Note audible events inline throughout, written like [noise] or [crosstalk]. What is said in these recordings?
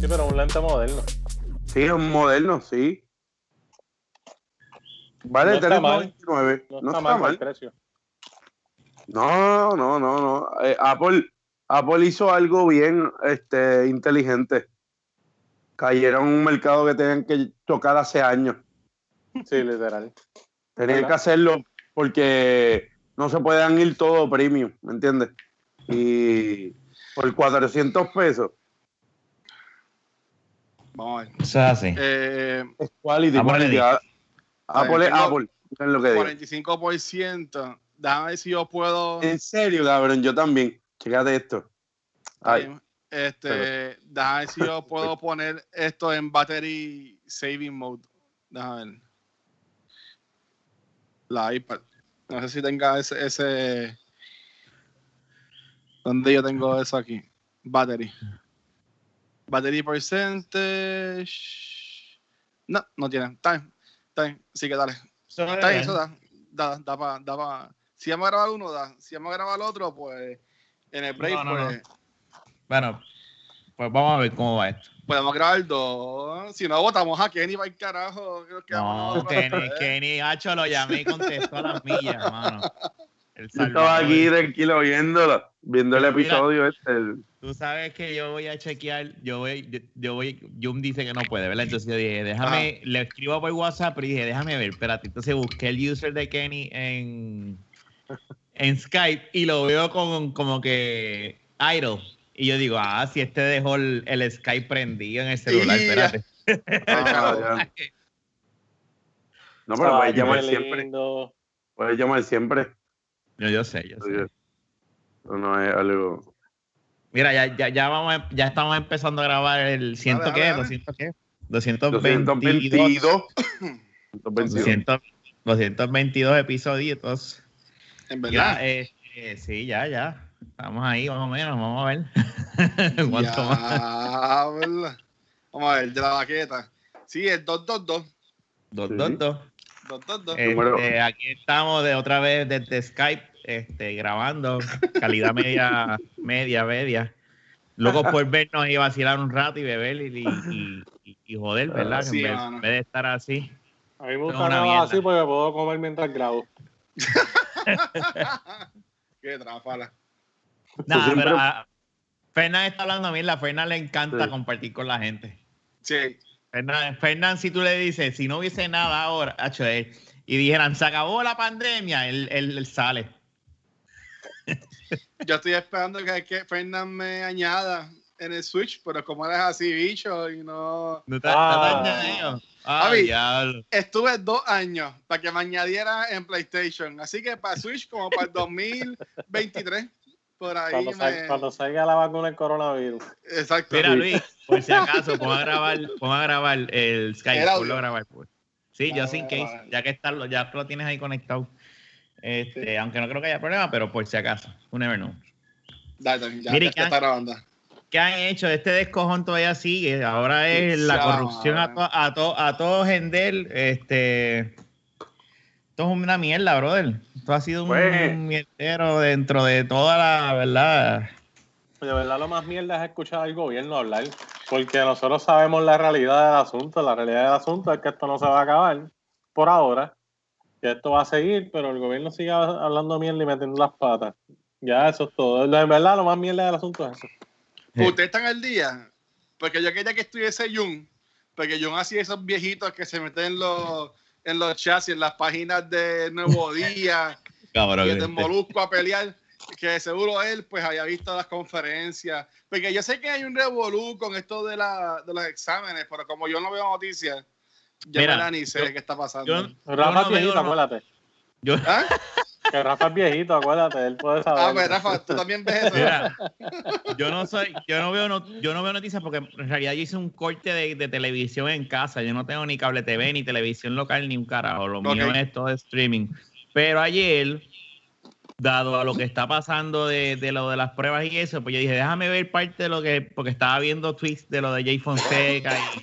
Sí, pero un lente moderno. Sí, es un moderno, sí. Vale, No está mal. 399. No, No, está, está mal, mal. el precio. No, no, no, no. Eh, Apple, Apple hizo algo bien este, inteligente. Cayeron en un mercado que tenían que tocar hace años. Sí, literal. Tenían ¿Verdad? que hacerlo porque no se pueden ir todo premium, ¿me entiendes? Y por 400 pesos Vamos a ver. Eso es así. Eh, es quality. Apple quality. Ah, Apple es Apple. Miren lo que digo. 45%. Déjame ver si yo puedo. En serio, cabrón, yo también. Chécate esto. Ay, Este, déjame ver si yo [laughs] puedo poner esto en battery saving mode. Déjame ver. La iPad. No sé si tenga ese, ese. ¿Dónde yo tengo eso aquí? Battery. Battery percentage. No, no tiene. Está bien. Así que dale. Bien. eso da. Da, da pa- da pa- Si vamos a grabar uno, da. Si vamos a grabar el otro, pues. En el break, No, no, pues. Bueno, pues vamos a ver cómo va esto. Podemos grabar dos. Si no, votamos a Kenny para el carajo. Creo que No, Kenny, Kenny, Hacho lo llamé y contestó a las millas, hermano. [laughs] El yo estaba aquí tranquilo viéndolo, viendo el mira. episodio este. Tú sabes que yo voy a chequear, yo voy, yo, yo voy, Jum dice que no puede, ¿verdad? Entonces yo dije, déjame, le escribo por WhatsApp, pero dije, déjame ver, espérate. Entonces busqué el user de Kenny en, en Skype y lo veo con, como que idle. Y yo digo, ah, si este dejó el, el Skype prendido en el celular, [laughs] espérate. Ah, ya. [laughs] No, pero puedes llamar siempre. Puedes llamar siempre. Yo, yo sé, yo sé. No es algo. Mira, ya, ya, ya, vamos, a- ya estamos empezando a grabar el ciento qué, dale, dale. 200 qué, 222. 222. 222. 200 222 episodios. En Ya, verdad. eh, eh, sí, ya, ya. Estamos ahí, más o menos. Vamos a ver. [laughs] ¿Cuánto más? Ya, ¿verdad? Vamos a ver, de la baqueta. Sí, el 222. Dos, Sí. dos, dos. 222. Este, aquí estamos de otra vez desde Skype, este, grabando. Calidad media, media, media. Locos por vernos y vacilar un rato y beber y, y, y- y joder, ¿verdad? Sí, en, vez, mano. en vez de estar así. A mí me gusta grabar así porque puedo comer mientras grabo. [laughs] Qué tráfala. Nada, siempre- pero a Fernán está hablando a mí, la Fernán le encanta Sí. compartir con la gente. Sí. Fernán, Fernán, si tú le dices, si no hubiese nada ahora, hacho, él, y dijeran, se acabó la pandemia, él, él- él sale. [laughs] Yo estoy esperando que, que me añada en el Switch, pero como eres así, bicho, y no. ¿No te, Ah. no te has añadido? Javi. Estuve dos años para que me añadiera en PlayStation. Así que para Switch, como para el 2023, por ahí. Cuando, me- sal- cuando salga la vacuna del coronavirus. Exacto. Mira. Luis, por si acaso, pon a grabar, pon a grabar el Skype, ponlo a grabar. Pues. Sí, yo Vale, sin case, vale. ya que está, ya lo tienes ahí conectado. Este, Aunque no creo que haya problema, pero por si acaso, you never know. Dale, dale, ya, Mire, ya ¿qué está grabando. ¿Qué han hecho? Este descojón todavía sigue. Ahora es la corrupción a, to- a, to- a todo Gendel. Este, esto es una mierda, brother. Esto ha sido un Pues- mierdero dentro de toda la verdad. De verdad, lo más mierda es escuchar al gobierno hablar. Porque nosotros sabemos la realidad del asunto. La realidad del asunto es que esto no se va a acabar por ahora. Que esto va a seguir, pero el gobierno sigue hablando mierda y metiendo las patas. Ya, eso es todo. De verdad, lo más mierda del asunto es eso. Sí. ¿Ustedes están al día? Porque yo quería que estuviese Jun, porque Jun hacía esos viejitos que se meten en los, en los chats y en las páginas de Nuevo [laughs] Día Cabrón. y de este. Molusco a pelear, que seguro él pues había visto las conferencias. Porque yo sé que hay un revolú con esto de, la, de los exámenes, pero como yo no veo noticias, yo Mira, verdad ni sé yo- qué está pasando. Yo, Rafa no veo, no- yo- ¿Ah? [laughs] Que Rafa es viejito, acuérdate. Él puede saber. Ah, pues Rafa, tú también ves eso. Mira, yo no soy, yo no veo, no- yo no veo noticias porque en realidad yo hice un corte de, de televisión en casa. Yo no tengo ni cable TV, ni televisión local, ni un carajo. Lo mío es todo streaming. Pero ayer, dado a lo que está pasando de, de lo de las pruebas y eso, pues yo dije, déjame ver parte de lo que, porque estaba viendo tweets de lo de Jay Fonseca y,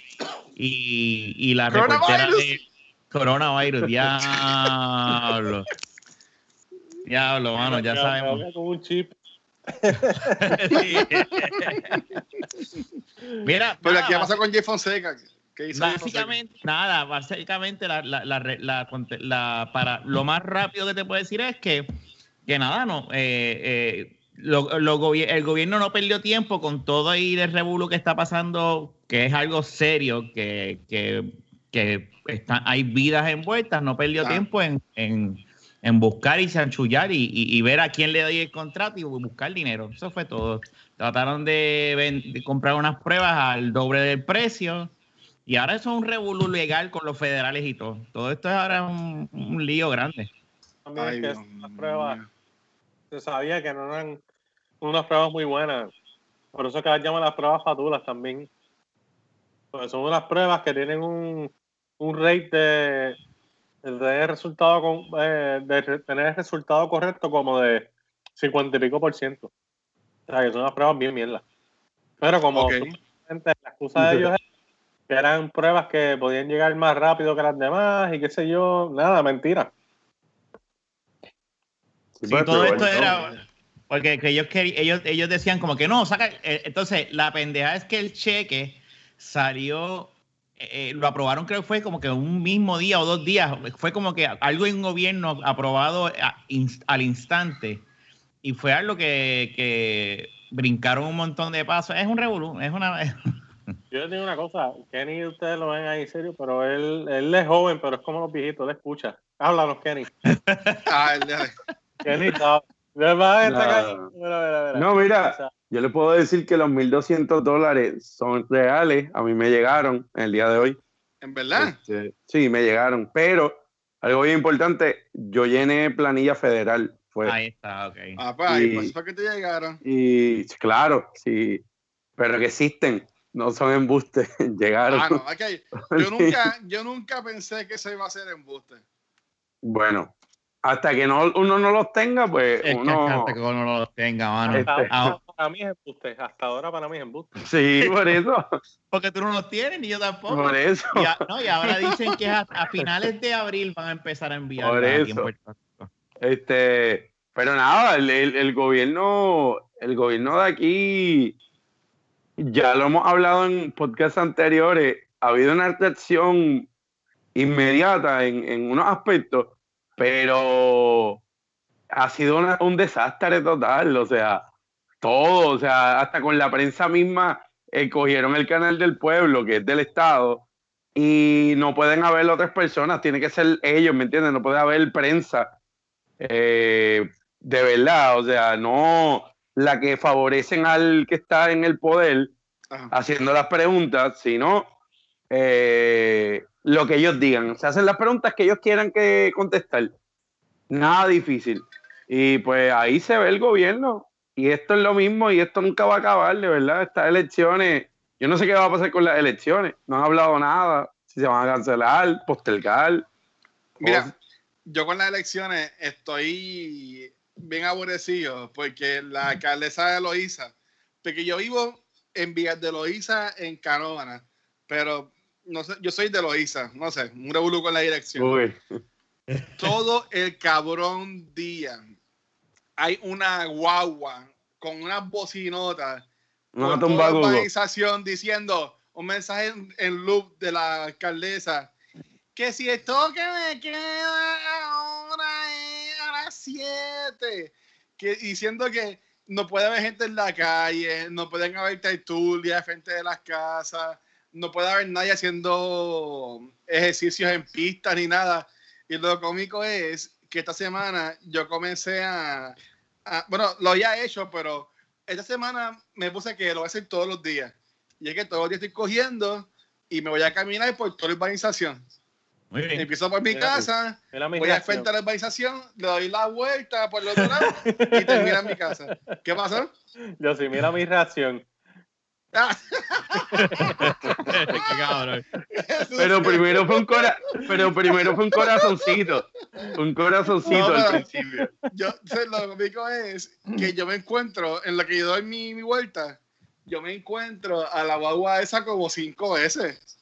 y, y la reportera de coronavirus. Diablo. Diablo, mano, ya sabemos. habla con un chip. [laughs] Mira, Pero nada, ¿qué pasó con Jay Fonseca? ¿Qué hizo Fonseca? Básicamente, nada, básicamente la, la, la, re- la conte- la- para lo más rápido que te puedo decir es que, que nada, no, eh, eh, lo- lo gobi- el gobierno no perdió tiempo con todo ahí de revuelo que está pasando, que es algo serio, que, que, que está- hay vidas envueltas, no perdió Ah. tiempo en, en, en buscar y chanchullar y, y- y ver a quién le doy el contrato y buscar dinero. Eso fue todo. Trataron de, comprar unas pruebas al doble del precio. Y ahora eso es un revolú legal con los federales y todo. Todo esto es ahora un, un lío grande. También Ay, es que mío. pruebas se sabía que no eran unas pruebas muy buenas. Por eso que las llaman las pruebas fatulas también. Porque son unas pruebas que tienen un, un rate de, de tener resultado con, eh, de tener el resultado correcto como de 50 y pico por ciento. O sea que son unas pruebas bien mierdas. Pero como Ok. supuestamente la excusa de ellos es que eran pruebas que podían llegar más rápido que las demás y qué sé yo, nada, mentira. Sí, Sí, pues, todo esto era porque que ellos, querí- ellos, ellos decían como que no, saca. eh, entonces, la pendeja es que el cheque salió, eh, lo aprobaron, creo que fue como que un mismo día o dos días. Fue como que algo en un gobierno aprobado a- al instante. Y fue algo que, que brincaron un montón de pasos. Es un revolú, es una. [laughs] Yo les digo una cosa, Kenny, ustedes lo ven ahí serio, pero él, él es joven, pero es como los viejitos, él escucha. Háblanos, Kenny. [laughs] Ah, Kenny, está. No. Mira. No, yo le puedo decir que los 1.200 dólares son reales. A mí me llegaron en el día de hoy. ¿En verdad? Este, sí, me llegaron. Pero algo bien importante, yo llené planilla federal. Fue, Ahí está, ok. Ah, pues ahí, Y- pues que te llegaron. Y claro, sí, pero que existen, no son embustes, [laughs] llegaron. Ah, no, ok. [laughs] Yo nunca, yo nunca pensé que eso iba a ser embuste. Bueno, hasta que no, uno no los tenga, pues Es que uno... hasta que uno no los tenga, mano. Este- hasta ahora para mí es embuste. Hasta ahora para mí es embuste. Sí, por eso, Porque tú no los tienes ni yo tampoco. por eso. Y, a- no, y ahora dicen que a, a finales de abril van a empezar a enviar Por aquí en eso. Puerto Rico. Este, pero nada, el, el- el gobierno, el gobierno de aquí, ya lo hemos hablado en podcasts anteriores, ha habido una reacción inmediata en, en unos aspectos, pero ha sido una- un desastre total, o sea, todo, o sea, hasta con la prensa misma eh, cogieron el canal del pueblo, que es del Estado, y no pueden haber otras personas, tiene que ser ellos, ¿me entiendes? No puede haber prensa eh, de verdad, o sea, no la que favorecen al que está en el poder Ajá. haciendo las preguntas, sino eh, lo que ellos digan. Se hacen las preguntas que ellos quieran que contestar. Nada difícil. Y pues ahí se ve el gobierno. Y esto es lo mismo y esto nunca va a acabar, de verdad. Estas elecciones, yo no sé qué va a pasar con las elecciones. No han hablado nada. Si se van a cancelar, postergar. Mira, yo con las elecciones estoy bien aborrecido porque la alcaldesa de Loíza, porque yo vivo en Villas de Loíza, en Canóvana, pero no sé, yo soy de Loíza, no sé, un revolú con la dirección. Uy, [laughs] Todo el cabrón día hay una guagua con unas bocinotas no con toda la urbanización diciendo un mensaje en, en loop de la alcaldesa que si el toque me queda ahora es a las 7 que diciendo que no puede haber gente en la calle no pueden haber tertulias frente de las casas no puede haber nadie haciendo ejercicios en pistas ni nada y lo cómico es que esta semana yo comencé a, a- bueno lo había hecho pero esta semana me puse que lo voy a hacer todos los días. Y es que todos los días estoy cogiendo y me voy a caminar por toda la urbanización. Muy bien. Empiezo por mi Mira, casa, mi voy al reacción. frente de la urbanización, le doy la vuelta por el otro lado y termino en mi casa. ¿Qué pasó? Yo sí, mira mi reacción. Ah, Qué cabrón. Pero primero fue un cora pero primero fue un corazoncito. Un corazoncito No, al principio. yo, lo cómico es que yo me encuentro, en lo que yo doy mi, mi vuelta, yo me encuentro a la guagua esa como cinco veces.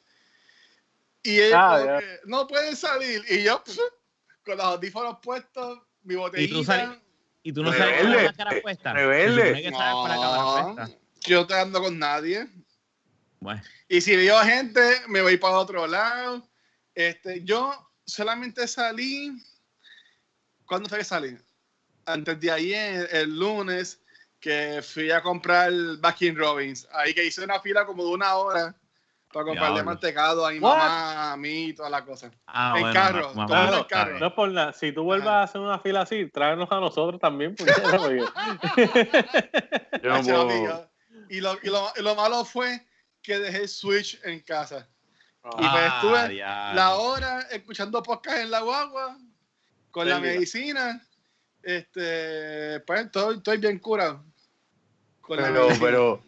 Y ella Ah, que, no pueden salir. Y yo, pf, [laughs] con los audífonos puestos, mi Y tú botellita. sal- Y tú no sabes con Rebelde, la máscara puesta. rebelde. No. Yo no estoy andando con nadie. Bueno, Y si veo gente, me voy para otro lado. Este, yo solamente salí. ¿Cuándo fue que salí? Antes de ayer, el lunes, que fui a comprar Baskin Robbins. Ahí que hice una fila como de una hora para comprarle mantecado a mi mamá, a mí y toda la cosa. ah, En bueno, carro, ma- ma- todo en el carro. No es por nada. Si tú vuelvas Ajá. a hacer una fila así, tráenos a nosotros también. porque- [laughs] Yo no [laughs] puedo-. Y, lo, y, lo, y lo malo fue que dejé el Switch en casa. Y pues Ah, estuve la hora escuchando podcast en la guagua con la medicina. Este, pues estoy, estoy bien curado. Con la Pero, medicina. pero,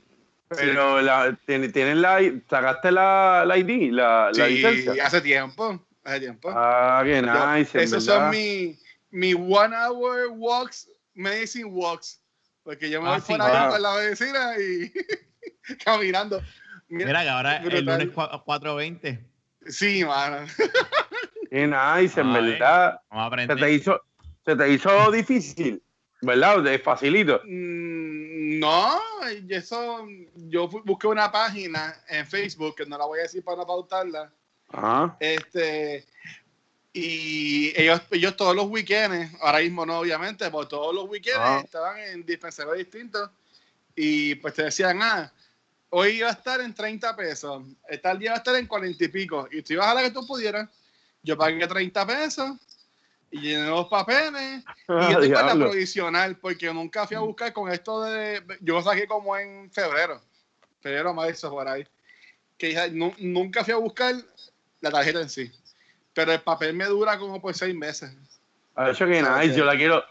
pero, la, ¿tienes, tienes la, sacaste la, la ID, la, la Sí, licencia? hace tiempo. Hace tiempo. Ah, qué nice, esos verdad. son mi, mi one hour walks, medicine walks. Porque yo me Ah, voy sí, por ahí claro. con la medicina y [laughs] caminando. Mira, Mira que ahora el lunes cua- 4.20. Sí, mano. Qué nice, en verdad. Vamos a Se aprender. te hizo, se te hizo difícil, ¿verdad? De facilito. Mm, No, y eso, yo busqué una página en Facebook, que no la voy a decir para no pautarla, Ajá. este, y ellos, ellos todos los weekends, ahora mismo no obviamente, pero todos los weekends Ah. estaban en dispensarios distintos, y pues te decían, ah, hoy iba a estar en 30 pesos, tal día va a estar en 40 y pico, y tú ibas a la que tú pudieras, yo pagué 30 pesos, y llené los papeles, y yo [laughs] con la provisional porque nunca fui a buscar con esto de. Yo saqué como en febrero. Febrero, marzo, por ahí. Que nunca fui a buscar la tarjeta en sí. Pero el papel me dura como por seis meses. Ha hecho que ok. yo la quiero.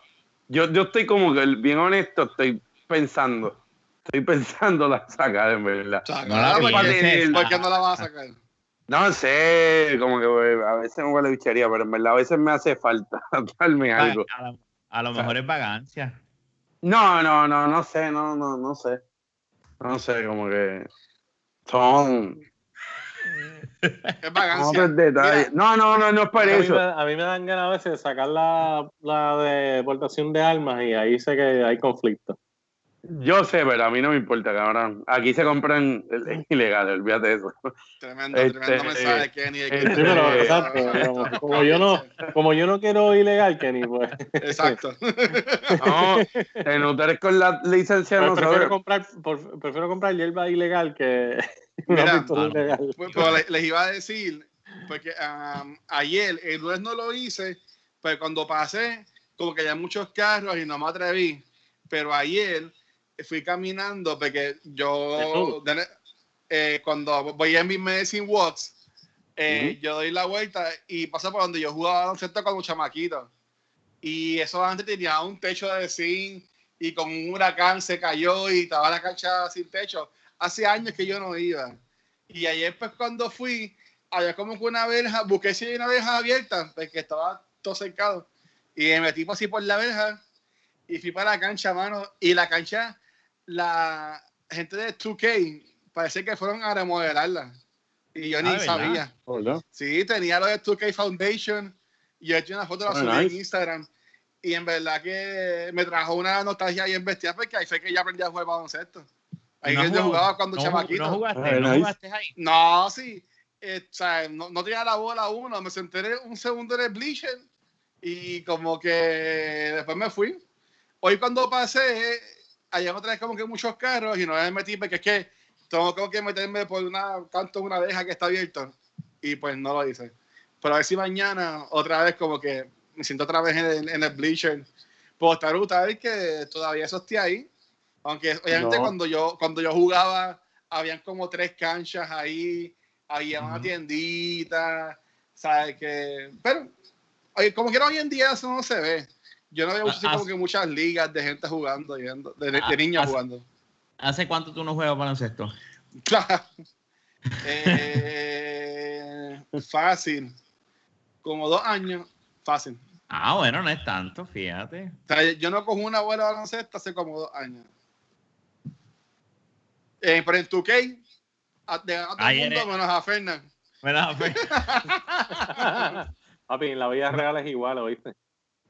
Yo, yo estoy como que, bien honesto, estoy pensando. Estoy [laughs] pensando la sacar, en verdad. No la ¿por, qué, pienses. por qué no la vas a sacar? No sé, como que pues, a veces me huele bichería, pero en verdad a veces me hace falta [laughs] darme A, algo. a lo- a lo mejor es vagancia. No, no, no, no sé, no, no, no sé. No sé, como que son Es vagancia. otros detalles. No, no, no, no es por a, mí eso. me, a mí me dan ganas a veces de sacar la, la deportación de armas y ahí sé que hay conflicto. Yo sé, pero a mí no me importa, cabrón. Aquí se compran es ilegal, olvídate de eso. Tremendo, Este, tremendo mensaje, Kenny. de que- este, Sí, pero Eh, exacto. como- Como yo no, como yo no quiero ilegal, Kenny, pues, Exacto. No, te notaré con la licencia de pues prefiero comprar, por- prefiero comprar hierba ilegal que [laughs] Mira, mano. ilegal. Pues, pero le- les iba a decir, porque am, ayer, el lunes no lo hice, pero cuando pasé, como que había muchos carros y no me atreví. Pero ayer fui caminando porque yo, de- eh, cuando voy en mis medicine walks, eh, yo doy la vuelta y paso por donde yo jugaba baloncesto con un chamaquito. Y eso antes tenía un techo de zinc y con un huracán se cayó y estaba la cancha sin techo. Hace años que yo no iba. Y ayer, pues, cuando fui, había como que una verja, busqué si hay una verja abierta, porque estaba todo cercado. Y me metí así por la verja y fui para la cancha, mano. Y la cancha, la gente de 2K, parece que fueron a remodelarla. Y yo Ah, ni ¿verdad? sabía. Sí, tenía lo de 2K Foundation. Y yo he hecho una foto, la Ah, subí nice. en Instagram. Y en verdad que me trajo una nostalgia bien bestial porque ahí fue que ya aprendí a jugar baloncesto. Ahí No yo jugaba cuando no, chamaquito. No jugaste, Ah, no nice. jugaste ahí. No, sí. Eh, o sea, no, no tenía la bola uno. Me senté un segundo en el bleacher y como que después me fui. Hoy cuando pasé, allá otra vez como que muchos carros y no me metí porque es que tengo como que meterme por una canto de una deja que está abierta y pues no lo hice. Pero a ver si mañana otra vez como que me siento otra vez en el, en el bleacher. Puedo estar que todavía eso esté ahí. Aunque obviamente No. cuando yo cuando yo jugaba habían como tres canchas ahí, había una Ujú. tiendita, ¿sabes? Que, pero oye, como que hoy en día eso no se ve. Yo no veo así Ah, como que muchas ligas de gente jugando, yendo- de, de- Ah, de niños jugando. ¿Hace cuánto tú no juegas baloncesto? Claro. [laughs] Eh, fácil. Como dos años, fácil. Ah, bueno, no es tanto, fíjate. O sea, yo no cojo una bola de baloncesto hace como dos años. Eh, pero en 2K, a, de a todo el Ayer mundo menos a Fernan. Bueno, pues, [laughs] Papi, en la vida real es igual, ¿oíste?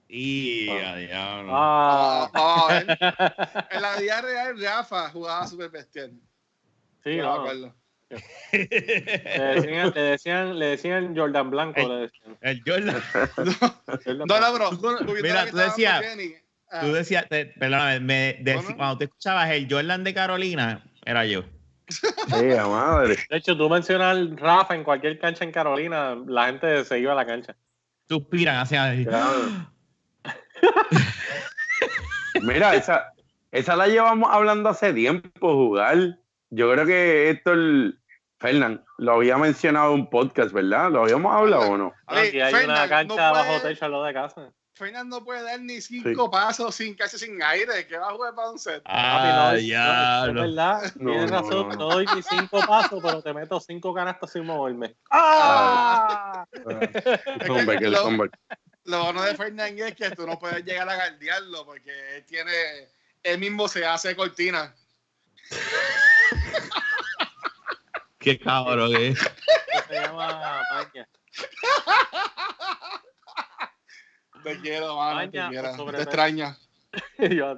Y a diablo. Ah, [laughs] a ver. En la vida real, Rafa jugaba super bestial. sí, me no. acuerdo. Le decían, le decían, le decían Jordan Blanco. Ey. le decían. El Jordan. [laughs] No, no, bro. tú- Mira, tú decías-. Ah, Tú decías, te- perdóname, me cuando tú escuchabas el Jordan de Carolina, era yo. Sí, a madre. De hecho, tú mencionas Rafa en cualquier cancha en Carolina, la gente se iba a la cancha. Suspiran hacia Claro. Mira, esa, esa la llevamos hablando hace tiempo, jugar. Yo creo que esto, el Fernán, lo había mencionado en un podcast, ¿verdad? ¿Lo habíamos hablado o no? a Aquí hay Fernan, una cancha no bajo puede- techo al lado de casa. Fernan no puede dar ni cinco pasos sin casi sin aire. que va a jugar baloncesto? Ah, no, ya. Es verdad, No, tienes no, razón, no, no, no. doy ni cinco pasos, pero te meto cinco canastas sin moverme. Ah. El comeback, el lo- comeback. Lo bueno de Fernan es que tú no puedes llegar a guardiarlo porque él tiene. Él mismo se hace cortina. Qué cabrón, eh. Se llama. Te quiero, mano. Te quiero. Te extraña. [laughs] Mira.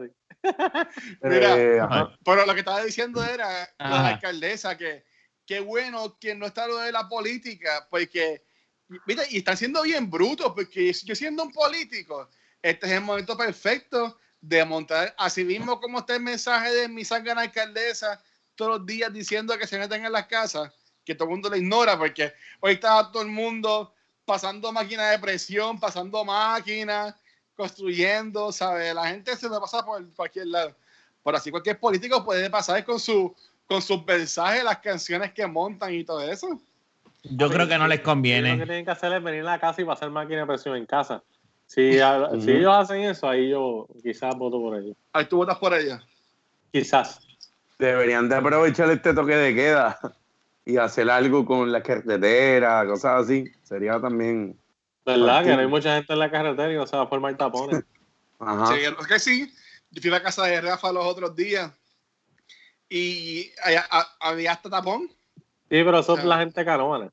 Eh. Pero lo que estaba diciendo era la Ajá. alcaldesa, que qué bueno que no está lo de la política, porque, mira, y están siendo bien brutos, porque yo siendo un político, este es el momento perfecto de montar, así mismo como está el mensaje de mi sangre alcaldesa todos los días diciendo que se meten en las casas, que todo el mundo le ignora, porque hoy está todo el mundo pasando máquinas de presión, pasando máquinas, construyendo, ¿sabes? La gente se le pasa por cualquier lado. Pero así cualquier político puede pasar con su con sus mensajes, las canciones que montan y todo eso. Yo creo que no les Lo que conviene. tienen que hacer es venir a la casa y pasar máquina de presión en casa. Si, a- si ellos hacen eso, ahí yo quizás voto por ellos. Ahí tú votas por ella. Quizás. Deberían de aprovechar este toque de queda y hacer algo con la carretera, cosas así. Sería también. ¿Verdad? Que no hay mucha gente en la carretera y no se va a formar tapones. [laughs] Ajá. Sí, es que sí. Yo fui a la casa de Rafa los otros días y allá- a- había hasta tapón. Sí, pero eso es Ah. la gente canóvana.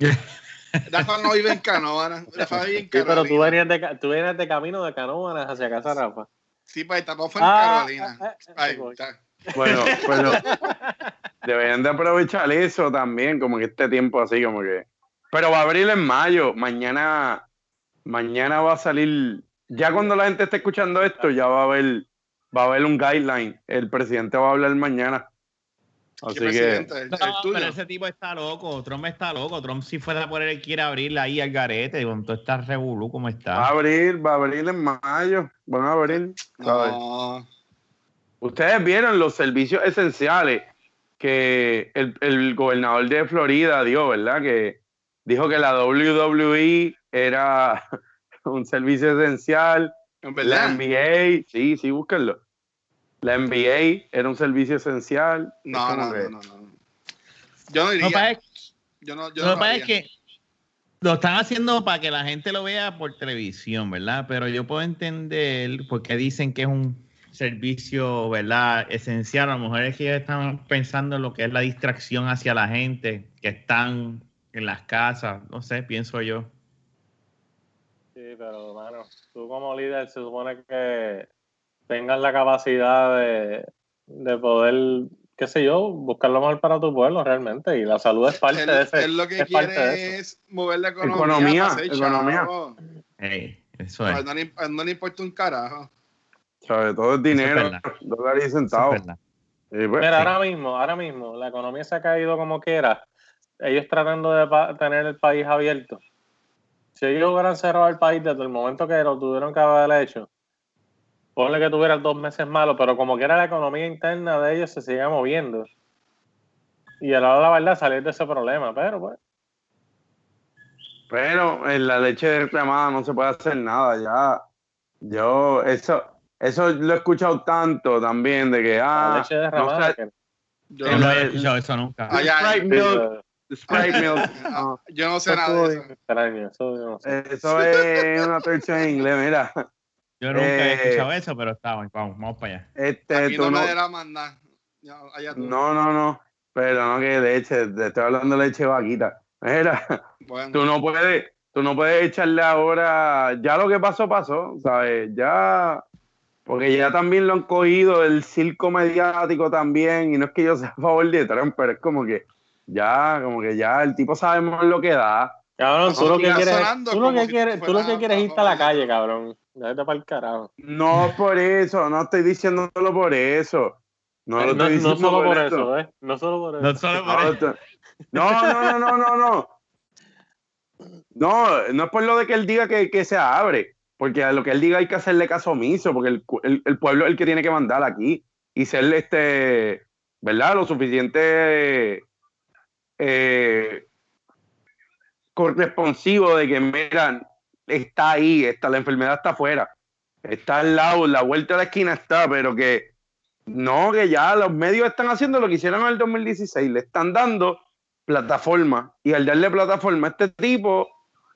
[laughs] Rafa no vive en Canóvana. Rafa vive en Sí, pero tú Carolina. venías, de, tú venías de camino de canóvanas hacia casa, Rafa. Sí, pues el tapón fue en Ah, Carolina. ah, ah, Ahí ah, está. Bueno, pero deberían de aprovechar eso también, como que este tiempo así, como que. Pero va a abrir en mayo. Mañana, mañana va a salir. Ya cuando la gente esté escuchando esto, ya va a haber, va a haber un guideline. El presidente va a hablar mañana. Así ¿Qué que. presidente? El, el No, tuyo. pero ese tipo está loco. Trump está loco. Trump, si fuera por él, quiere abrirle ahí al garete con todo este revolú como Va a está. abrir, va a abrir en mayo. Van a abrir. No. Ustedes vieron los servicios esenciales que el, el gobernador de Florida dio, ¿verdad? Que dijo que la WWE [laughs] era un servicio esencial. En La verdad. NBA, sí, sí, búsquenlo. La NBA era un servicio esencial. Es No, no, no, no, no. Yo no Lo que pasa iría. es- Yo no, yo lo no que pasa es que lo están haciendo para que la gente lo vea por televisión, ¿verdad? Pero yo puedo entender por qué dicen que es un servicio, ¿verdad? Esencial. A lo mejor es que están pensando en lo que es la distracción hacia la gente que están en las casas. No sé, pienso yo. Sí, pero, mano, tú como líder se supone que tengas la capacidad de, de poder, qué sé yo, buscar lo mejor para tu pueblo realmente. Y la salud es parte él, de ese. él lo que es parte de quiere eso. es mover la economía. Economía, economía. chavo. Ey, eso es. no, no le importa un carajo. ¿Sabes? Todo es dinero, verdad. dólares y es centavos. verdad. Y pues, Mira, ahora mismo, ahora mismo, la economía se ha caído como quiera. Ellos tratando de tener el país abierto. Si ellos hubieran cerrado el país desde el momento que lo tuvieron que haber hecho, ponle que tuvieran dos meses malos, pero como quiera la economía interna de ellos se sigue moviendo. Y a la hora de la verdad salir de ese problema, pero pues. Pero en la leche derramada no se puede hacer nada ya. Yo, eso, eso lo he escuchado tanto también, de que, la ah, leche no derramada. sé, que- Yo, no la- había escuchado eso nunca. Ah, ya, Sprite milk, Sprite [laughs] milk. yo no sé nada de eso. extraño, eso yo no sé. Eso es una tercia en inglés, mira. Yo nunca había Eh, escuchado eso, pero está. Vamos, vamos para allá. Este, Aquí tú no no, me más nada. No, no, no, pero no que leche, te estoy hablando de leche vaquita. Mira, Bueno, tú no puedes, tú no puedes echarle ahora, ya lo que pasó, pasó, ¿sabes? Ya, porque ya también lo han cogido el circo mediático también, y no es que yo [laughs] sea a favor de Trump, pero es como que ya, como que ya el tipo sabemos lo que da. Cabrón, tú lo que quieres, tú lo que si quieres, tú lo que quieres es irte a la calle, cabrón. Déjate para el carajo. No por eso, no estoy diciéndolo por eso. No lo No, estoy no diciendo solo por eso. eso, ¿eh? No solo por eso. No solo por No, eso. no, no, no, no, no, no. [laughs] No, no es por lo de que él diga que, que se abre, porque a lo que él diga hay que hacerle caso omiso, porque el, el- el pueblo es el que tiene que mandar aquí y ser este, ¿verdad? Lo suficiente eh, corresponsivo de que, mira, está ahí, está, la enfermedad está afuera, está al lado, la vuelta de la esquina está, pero que no, que ya los medios están haciendo lo que hicieron en el 2016, le están dando plataforma y al darle plataforma a este tipo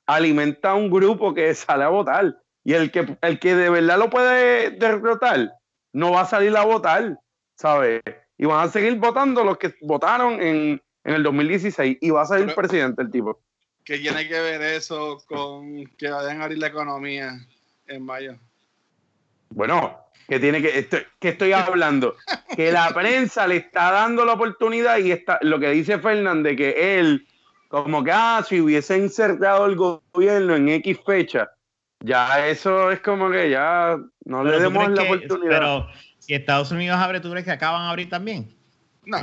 alimenta a un grupo que sale a votar y el que, el que de verdad lo puede derrotar no va a salir a votar, ¿sabes? Y van a seguir votando los que votaron en, en el 2016 y va a salir Pero- presidente el tipo. ¿Qué tiene que ver eso con que vayan a abrir la economía en mayo? Bueno, que tiene que, estoy, que estoy hablando, que la prensa le está dando la oportunidad y está, lo que dice Fernández, que él, como que, ah, si hubiese insertado el gobierno en X fecha, ya eso es como que ya no Pero le demos la que- oportunidad. Pero si Estados Unidos abre, ¿tú crees que acaban a abrir también? No,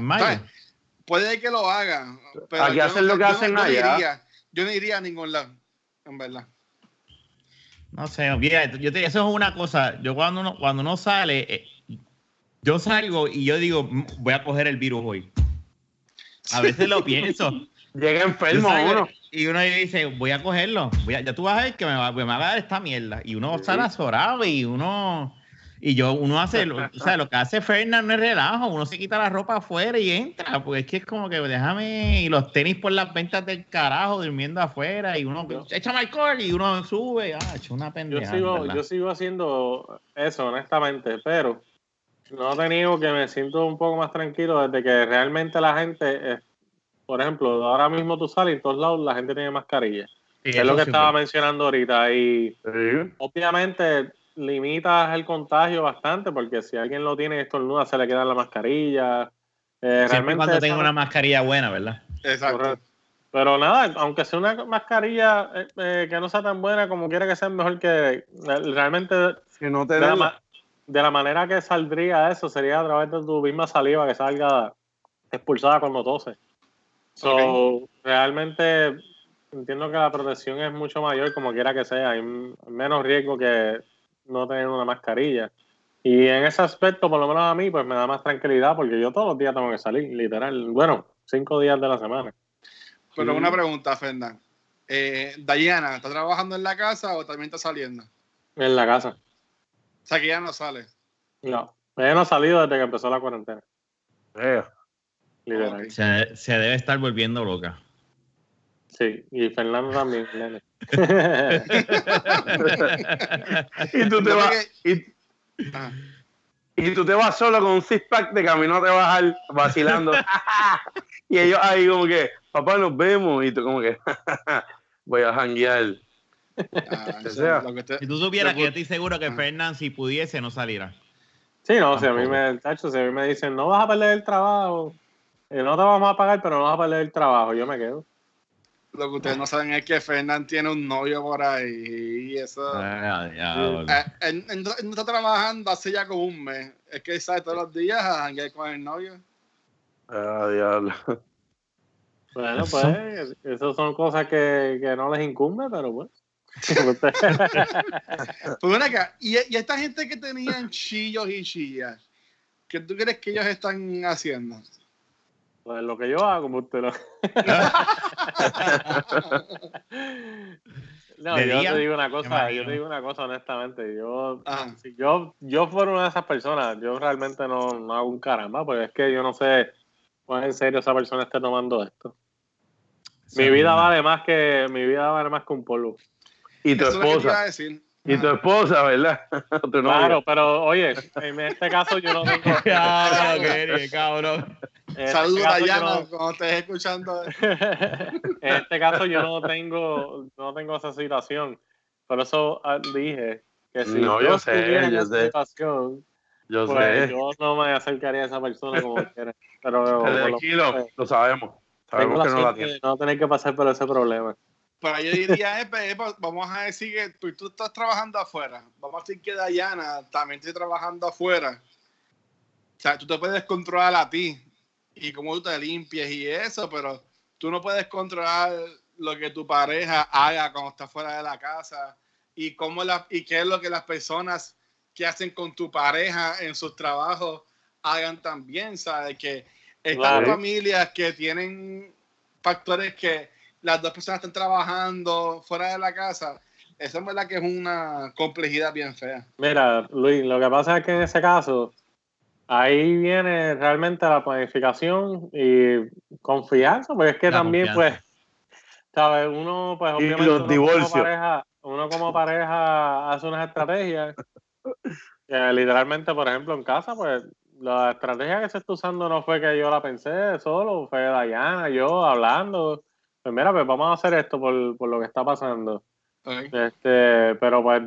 puede que lo hagan. Pero Aquí yo hacen lo que yo hacen yo no allá. iría, yo no iría a ningún lado, en verdad. No sé, mira, yo te, eso es una cosa. Yo cuando uno, cuando uno sale, eh, yo salgo y yo digo, "Mm, voy a coger el virus hoy. A veces lo [laughs] pienso. Llega enfermo salgo uno. Y uno dice, voy a cogerlo. Voy a- ya tú vas a ver que me va, me va a dar esta mierda. Y uno sale azorado y uno. Y yo, uno hace, lo, o sea, lo que hace Fernan no es relajo, uno se quita la ropa afuera y entra, porque es que es como que déjame, y los tenis por las ventas del carajo, durmiendo afuera, y uno, échame alcohol, y uno sube, ah, hecho una Yo pendeja. sigo, yo sigo haciendo eso, honestamente, pero no te niego que me siento un poco más tranquilo desde que realmente la gente, por ejemplo, ahora mismo tú sales y en todos lados la gente tiene mascarilla. es lo que estaba mencionando ahorita. Y Sí. obviamente limitas el contagio bastante porque si alguien lo tiene y estornuda se le queda la mascarilla. Eh, Siempre realmente cuando tenga una mascarilla buena, ¿verdad? Exacto. Correcto. Pero nada, aunque sea una mascarilla eh, eh, que no sea tan buena como quiera que sea mejor que eh, realmente Que no te de la, de la manera que saldría eso sería a través de tu misma saliva que salga expulsada cuando tose. So, realmente entiendo que la protección es mucho mayor como quiera que sea, hay menos riesgo que no tener una mascarilla. Y en ese aspecto, por lo menos a mí, pues me da más tranquilidad porque yo todos los días tengo que salir, literal. Bueno, cinco días de la semana. Pero Sí. una pregunta, Fernán. Eh, Diana, ¿está trabajando en la casa o también está saliendo? En la casa. O sea que ya no sale. No. Ella no ha salido desde que empezó la cuarentena. Eh, Literal. Se, se debe estar volviendo loca. Sí. Y Fernando también, nene. [laughs] y tú te vas y, Ah, y tú te vas solo con un six pack de camino a trabajar vacilando y ellos ahí como que papá nos vemos y tú como que [laughs] voy a janguear ah, [laughs] O sea, Si tú supieras que yo estoy seguro que Ah. Fernán, si pudiese, no saliera. Sí, no, si a mí me, tacho, si a mí me dicen, no vas a perder el trabajo, no te vamos a pagar, pero no vas a perder el trabajo, yo me quedo. lo que ustedes no saben es que Fernán tiene un novio por ahí y eso. Ah, diablo. Eh, él, él no él está trabajando hace ya como un mes. Es que él sale todos los días a janguear con el novio. ah diablo Bueno, pues, esas son cosas que, que no les incumbe, pero pues. [laughs] Pues ven acá, y, y esta gente que tenían chillos y chillas, ¿qué tú crees que ellos están haciendo? Pues lo que yo hago, como usted lo... [laughs] No, yo día, te digo una cosa, yo te digo una cosa honestamente, yo, Ajá. si yo, yo fuera una de esas personas, yo realmente no, no hago un caramba, porque es que yo no sé cuán en serio esa persona esté tomando esto. Mi vida vale más que, mi vida vale más que un polvo. y tu Eso es lo que te iba a esposa decir. Y tu esposa verdad [laughs] tu. Claro, pero oye, en este caso yo no tengo, [laughs] Cabrón, Kenny, cabrón. En este Saludos a no- cuando estés escuchando. [laughs] en este caso yo no tengo, no tengo esa situación. Por eso ah, dije que si No, yo, yo sé, estuviera en yo esa sé. situación, Yo pues sé. yo no me acercaría a esa persona como quiera. Pero lo- Tranquilo, pues, lo sabemos. tengo Sabemos la que no la tiene. no tener que pasar por ese problema. Pero yo diría, eh, pues, pues, vamos a decir que tú, tú estás trabajando afuera. Vamos a decir que Dayana también esté trabajando afuera. O sea, tú te puedes controlar a ti y cómo tú te limpias y eso, pero tú no puedes controlar lo que tu pareja haga cuando está fuera de la casa y cómo la, y qué es lo que las personas que hacen con tu pareja en sus trabajos hagan también, ¿sabes? Que estas Claro. familias que tienen factores que las dos personas están trabajando fuera de la casa, eso es verdad que es una complejidad bien fea. Mira, Luis, lo que pasa es que en ese caso, ahí viene realmente la planificación y confianza, porque es que La también, confianza. pues, ¿sabes? Uno, pues, Y obviamente, los uno como pareja, uno como pareja hace unas estrategias. que [laughs] literalmente, por ejemplo, en casa, pues, la estrategia que se está usando no fue que yo la pensé solo, fue Dayana, yo hablando. Pues mira, pues vamos a hacer esto por, por lo que está pasando. Este, pero pues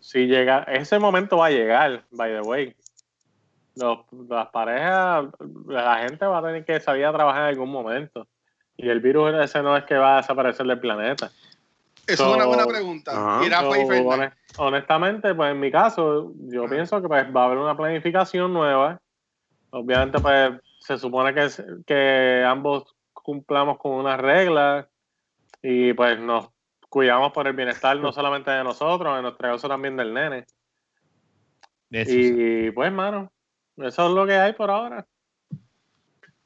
si llega, ese momento va a llegar, by the way. Los- las parejas, la gente va a tener que salir a trabajar en algún momento. Y el virus ese no es que va a desaparecer del planeta. Eso es una buena pregunta. So, honestamente, pues en mi caso, yo pienso que pues va a haber una planificación nueva. Obviamente, pues se supone que, que ambos cumplamos con unas reglas y pues nos cuidamos por el bienestar no [laughs] solamente de nosotros, en nuestro caso también del nene. Sí. Y pues, mano, eso es lo que hay por ahora.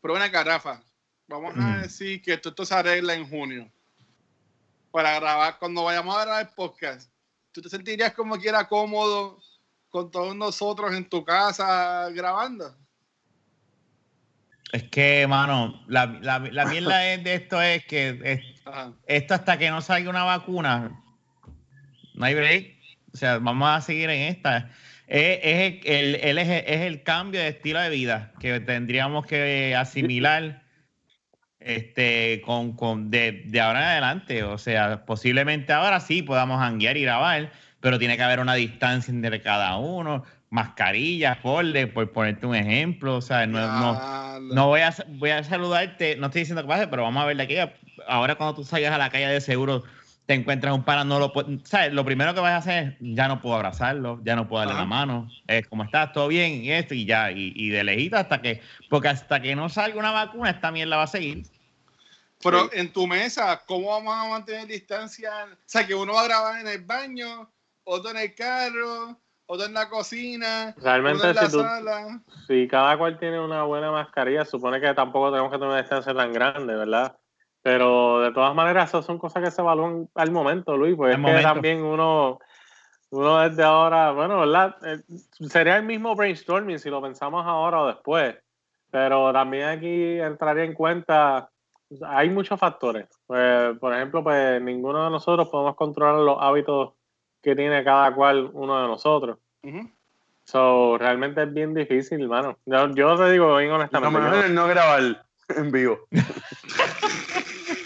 pero una Rafa, vamos a Mm. decir que esto, esto se arregla en junio. Para grabar, cuando vayamos a grabar el podcast, ¿tú te sentirías como que era cómodo con todos nosotros en tu casa grabando? Es que, mano, la, la, la mierda es de esto es que es- esto hasta que no salga una vacuna, no hay break. O sea, vamos a seguir en esta. Es, es el, el- es, es el cambio de estilo de vida que tendríamos que asimilar este, con, con de, de ahora en adelante. O sea, posiblemente ahora sí podamos hanguear y grabar, pero tiene que haber una distancia entre cada uno, mascarillas, por, por ponerte un ejemplo. O sea, no, no, no voy a, voy a saludarte, no estoy diciendo que pase, pero vamos a ver de aquí. Ahora cuando tú salgas a la calle de seguro te encuentras un pana, no lo ¿sabes? Lo primero que vas a hacer es, ya no puedo abrazarlo, ya no puedo darle Ajá. la mano, es como estás, todo bien, y esto, y ya, y, y de lejito hasta que, porque hasta que no salga una vacuna, esta mierda va a seguir. Pero en tu mesa, ¿cómo vamos a mantener distancia? O sea, que uno va a grabar en el baño, otro en el carro, otro en la cocina, Realmente, uno en la si tú- sala. si cada cual tiene una buena mascarilla, supone que tampoco tenemos que tener una distancia tan grande, ¿verdad? Pero de todas maneras, esas son cosas que se evalúan al momento, Luis, pues es que momento. también uno, uno desde ahora, bueno, ¿verdad? Eh, sería el mismo brainstorming si lo pensamos ahora o después, pero también aquí entraría en cuenta, hay muchos factores. Pues, por ejemplo, pues ninguno de nosotros podemos controlar los hábitos que tiene cada cual uno de nosotros. Ujú. So, realmente es bien difícil, hermano. Yo, yo te digo bien Lo honestamente. mejor yo- es no grabar en vivo.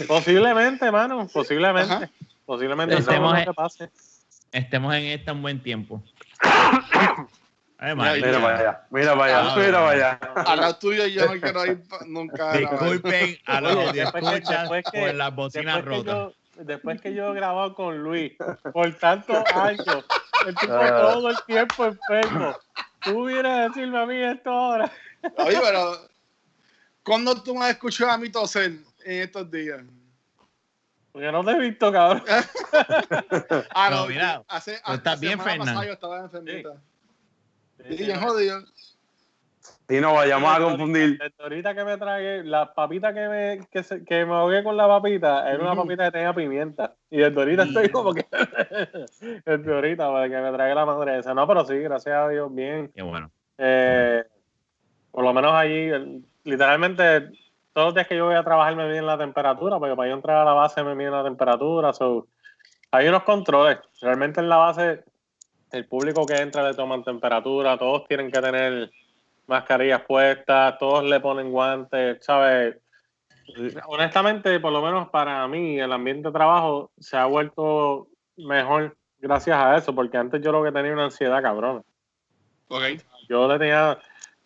posiblemente, mano, posiblemente. Ajá. Posiblemente Estemos en- pase. Estemos en esta un buen tiempo. [coughs] Ay, Mira, para allá, mira para allá, Ah, mira para allá. Al lado tuyo yo no quiero ir nunca. a. Disculpen a los que- que- por las bocinas rotas. Yo, después que yo [laughs] he grabado con Luis por tantos años, el tipo Ah. todo el tiempo enfermo. Tú vienes a decirme a mí esto ahora. Oye, pero ¿cuándo tú me has escuchado a mí toser en estos días? Porque no te he visto, cabrón. [laughs] Ah, Pero no, mira, hace, tú estás hace bien, semana Fernan. pasada Yo estaba enfermita. Sí, bien jodido. Y no vayamos a confundir. Desde ahorita que me tragué, la papita que me, que, se- que me ahogué con la papita, era una papita que tenía pimienta. Y desde ahorita estoy como que. [laughs] desde ahorita, para que me tragué la madre esa. No, pero sí, gracias a Dios, bien. Qué bueno. Eh, por lo menos allí, literalmente, todos los días que yo voy a trabajar me miden la temperatura, porque para yo entrar a la base me miden la temperatura. So, hay unos controles. Realmente en la base, el público que entra le toman temperatura, todos tienen que tener mascarillas puestas, todos le ponen guantes, ¿sabes? Honestamente, por lo menos para mí, el ambiente de trabajo se ha vuelto mejor gracias a eso, porque antes yo lo que tenía una ansiedad cabrona. Ok. Yo le tenía,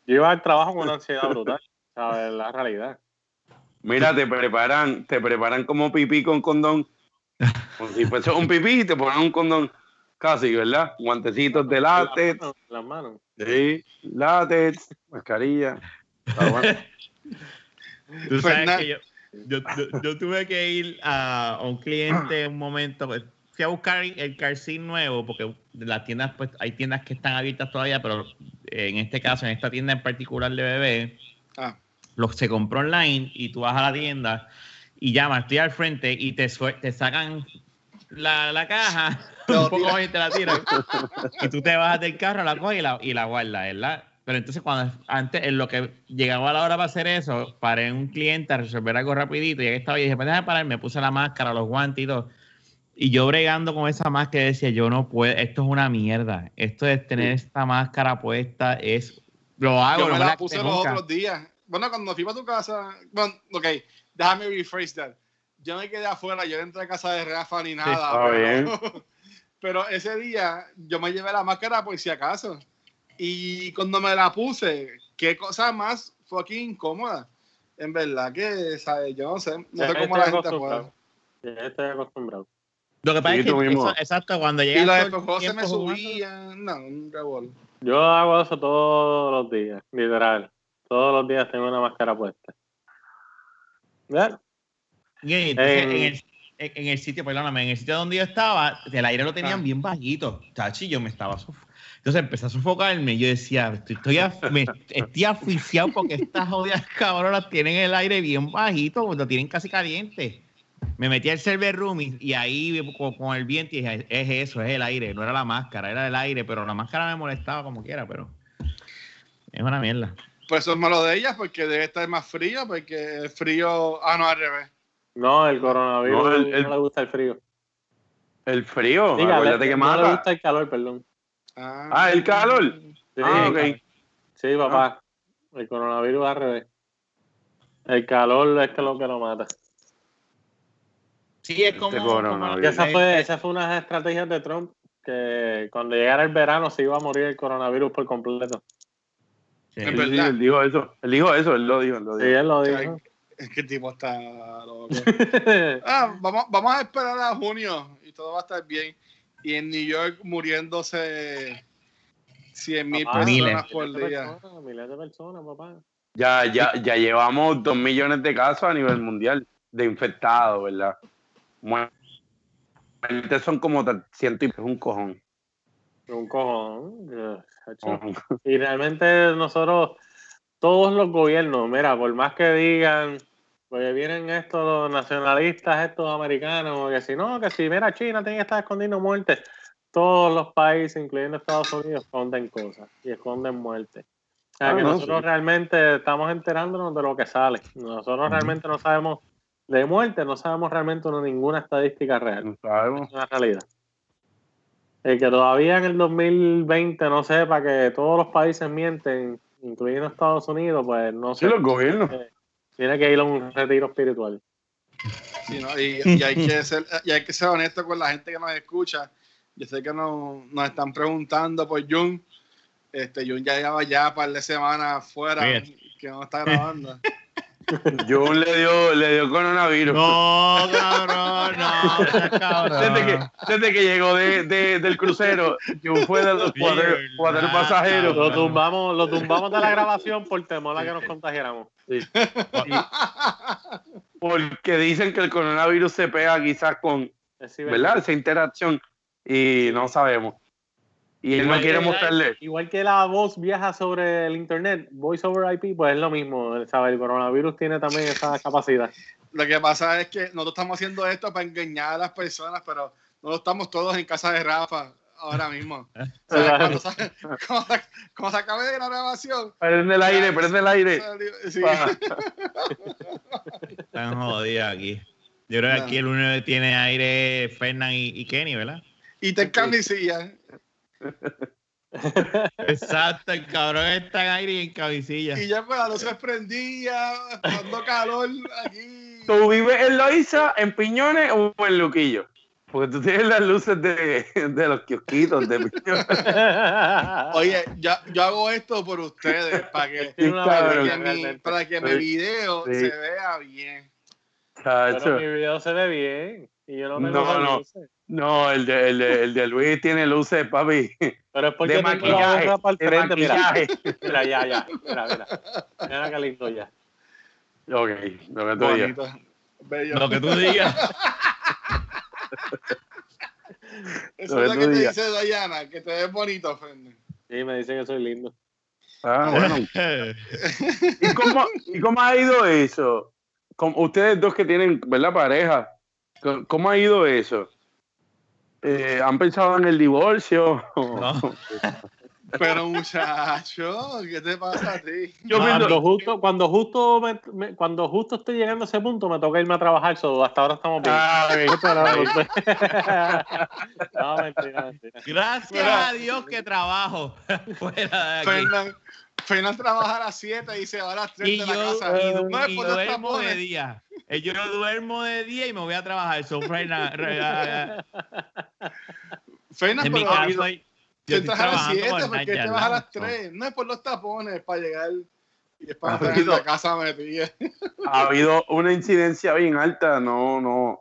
yo iba al trabajo con una ansiedad brutal, ¿sabes? La realidad. Mira, te preparan, te preparan como pipí con condón. Como si fuese un pipí y te ponen un condón. Casi, ¿verdad? Guantecitos de látex. Las manos. Sí, látex, mascarilla. Está bueno. [laughs] Tú sabes que yo, yo, yo- yo tuve que ir a, un cliente un momento. pues, Fui a buscar el seat nuevo porque las tiendas, pues hay tiendas que están abiertas todavía, pero eh, en este caso, en esta tienda en particular de bebé, Ah, lo, se compró online y tú vas a la tienda y llamas, estoy al frente y te, te sacan la, la caja, [laughs] lo un poco y te la tiran. [laughs] y tú te bajas del carro, la coges y la, y la guardas, ¿verdad? Pero entonces cuando antes, en lo que llegaba la hora para hacer eso, paré un cliente a resolver algo rapidito y que estaba y dije, pues déjame parar, me puse la máscara, los guantes y todo. Y yo bregando con esa máscara decía, yo no puedo, esto es una mierda. Esto de tener esta máscara puesta es... Lo hago, yo no me la la puse los otros días. Bueno, cuando fui para tu casa. Bueno, ok, déjame rephrase that. Yo me quedé afuera, yo no entré a casa de Rafa ni nada. está pero, [laughs] pero ese día yo me llevé la máscara por si acaso. Y cuando me la puse, qué cosa más fucking incómoda. En verdad que, ¿sabes? Yo no sé. No Ya sé cómo la gente acostumbrado. puede. Ya estoy acostumbrado. Lo que pasa Sí, es que tú mismo. eso- exacto, cuando Y llega los espejos se me subían. No, un revuelo. Yo hago eso todos los días, literal. Todos los días tengo una máscara puesta. ¿Ya? Y entonces, En- en, el, en- el sitio, perdóname, en el sitio donde yo estaba, el aire lo tenían Ah. bien bajito. Chachi, yo me estaba sof- Entonces empecé a sofocarme y yo decía, estoy, estoy, af- me- estoy asfixiado porque estas jodidas cabronas tienen el aire bien bajito, lo tienen casi caliente. Me metí al server room y, y ahí con, con el viento y dije, es eso, es el aire, no era la máscara, era el aire, pero la máscara me molestaba como quiera, pero es una mierda. Pues eso es malo de ellas porque debe estar más frío, porque el frío. Ah, no, al revés. No, el coronavirus No, el- le gusta el frío. El frío, Diga, acuérdate que no le mata. gusta el calor, perdón. Ah, el calor. Sí, Ah, el ok. calor. Sí, papá. El coronavirus al revés. El calor es que lo que lo mata. Sí, es como... Este coronavirus. Y esa como- fue, esa fue una estrategias de Trump, que cuando llegara el verano se iba a morir el coronavirus por completo. Sí. Sí, sí, él dijo eso. Él dijo eso, él lo dijo. Él lo Sí, dijo. él lo dijo. Es que el tipo está loco. [laughs] Ah, vamos, vamos a esperar a junio y todo va a estar bien. Y en New York muriéndose 100 mil Miles. personas por miles de día. personas, miles de personas, papá. Ya, ya, ya llevamos dos millones de casos a nivel mundial de infectados, ¿verdad? Muertes son como ciento y es un cojón. Un. Cojón. Y realmente nosotros, todos los gobiernos, mira, por más que digan, pues vienen estos los nacionalistas, estos americanos, que si no, que si mira, China tiene que estar escondiendo muertes. Todos los países, incluyendo Estados Unidos, esconden cosas y esconden muertes. O sea, Ah, que no, nosotros sí. realmente estamos enterándonos de lo que sale. Nosotros realmente no sabemos de muerte, no sabemos realmente una- ninguna estadística real. No sabemos. Es una realidad. El que todavía en el 2020 no sepa que todos los países mienten, incluyendo Estados Unidos, pues no Sí, sé. los gobiernos. Tiene que ir a un retiro espiritual. Sí, ¿no? y, y hay que ser, y hay que ser honesto con la gente que nos escucha. Yo sé que nos, nos están preguntando por Jun. Este, Jun ya lleva ya un par de semanas fuera Fíjate. que no está grabando. [laughs] Jun le dio, le dio coronavirus. No, cabrón, no, cabrón. Desde que, desde que llegó de, de- del crucero, Jun fue de los verdad, pasajeros. Lo tumbamos, lo tumbamos de la grabación por temor a que nos contagiáramos. Porque dicen que el coronavirus se pega quizás con, sí, ¿verdad? Esa interacción. Y no sabemos. Y él no Igual quiere que- mostrarle. Igual que la voz viaja sobre el internet, voice over IP, pues es lo mismo. ¿sabes? El coronavirus tiene también esa capacidad. Lo que pasa es que nosotros estamos haciendo esto para engañar a las personas, pero no estamos todos en casa de Rafa ahora mismo. [laughs] O sea, cuando, [laughs] se, cuando se- cuando se acabe la grabación. Prende el aire, prende el aire. Sí. [laughs] Están jodidos aquí. Yo creo que aquí el único que tiene aire es Fernan y, y Kenny, ¿verdad? Y te camisilla. Exacto, el cabrón está en aire y en cabecilla. Y ya pues la luz se prendía, dando calor aquí. ¿Tú vives en Loiza, en Piñones o en Luquillo? Porque tú tienes las luces de, de los kiosquitos de Piñones. [laughs] Oye, yo, yo hago esto por ustedes, para que, para que, mi, para que mi Sí. video Sí. se vea bien. Pero mi video se ve bien. Y yo no tengo No, no. luces. No, el de, el, de, el de Luis tiene luces, papi. Pero es porque De tengo la maquillaje. otra para el De frente. Maquillaje. mira, ya, ya. Mira, mira. Mira qué lindo ya. Ok, lo que tú digas. Bello. Lo que tú digas. Eso lo es lo que te digas. dice Diana, que te ves bonito, Fernández. Sí, me dicen que soy lindo. Ah, [laughs] bueno. ¿Y cómo, ¿Y cómo ha ido eso? Como ustedes dos que tienen, ¿verdad? Pareja. ¿Cómo- ¿Cómo ha ido eso? Eh, ¿Han pensado en el divorcio? [laughs] No. [laughs] Pero muchacho, ¿qué te pasa a ti? Yo cuando pienso- justo, cuando justo me- me- cuando justo estoy llegando a ese punto, me toca irme a trabajar, so, hasta ahora estamos bien. Ah, [laughs] no, mentira, mentira. Gracias a Dios que trabajo fuera de aquí. Fernan, Fernan trabaja a las 7 y se va a las 3 Y de la yo, casa. y, no es y por los duermo de tapones. día. Eh, Yo no duermo de día y me voy a trabajar. So, Fernan, ah, Fernan, en mi caso, hay- yo estoy a las trabajando 7 por porque te vas a las so. 3. No es por los tapones, para llegar y después Ha estar en habido- la casa metida. ha habido una incidencia bien alta, no, no,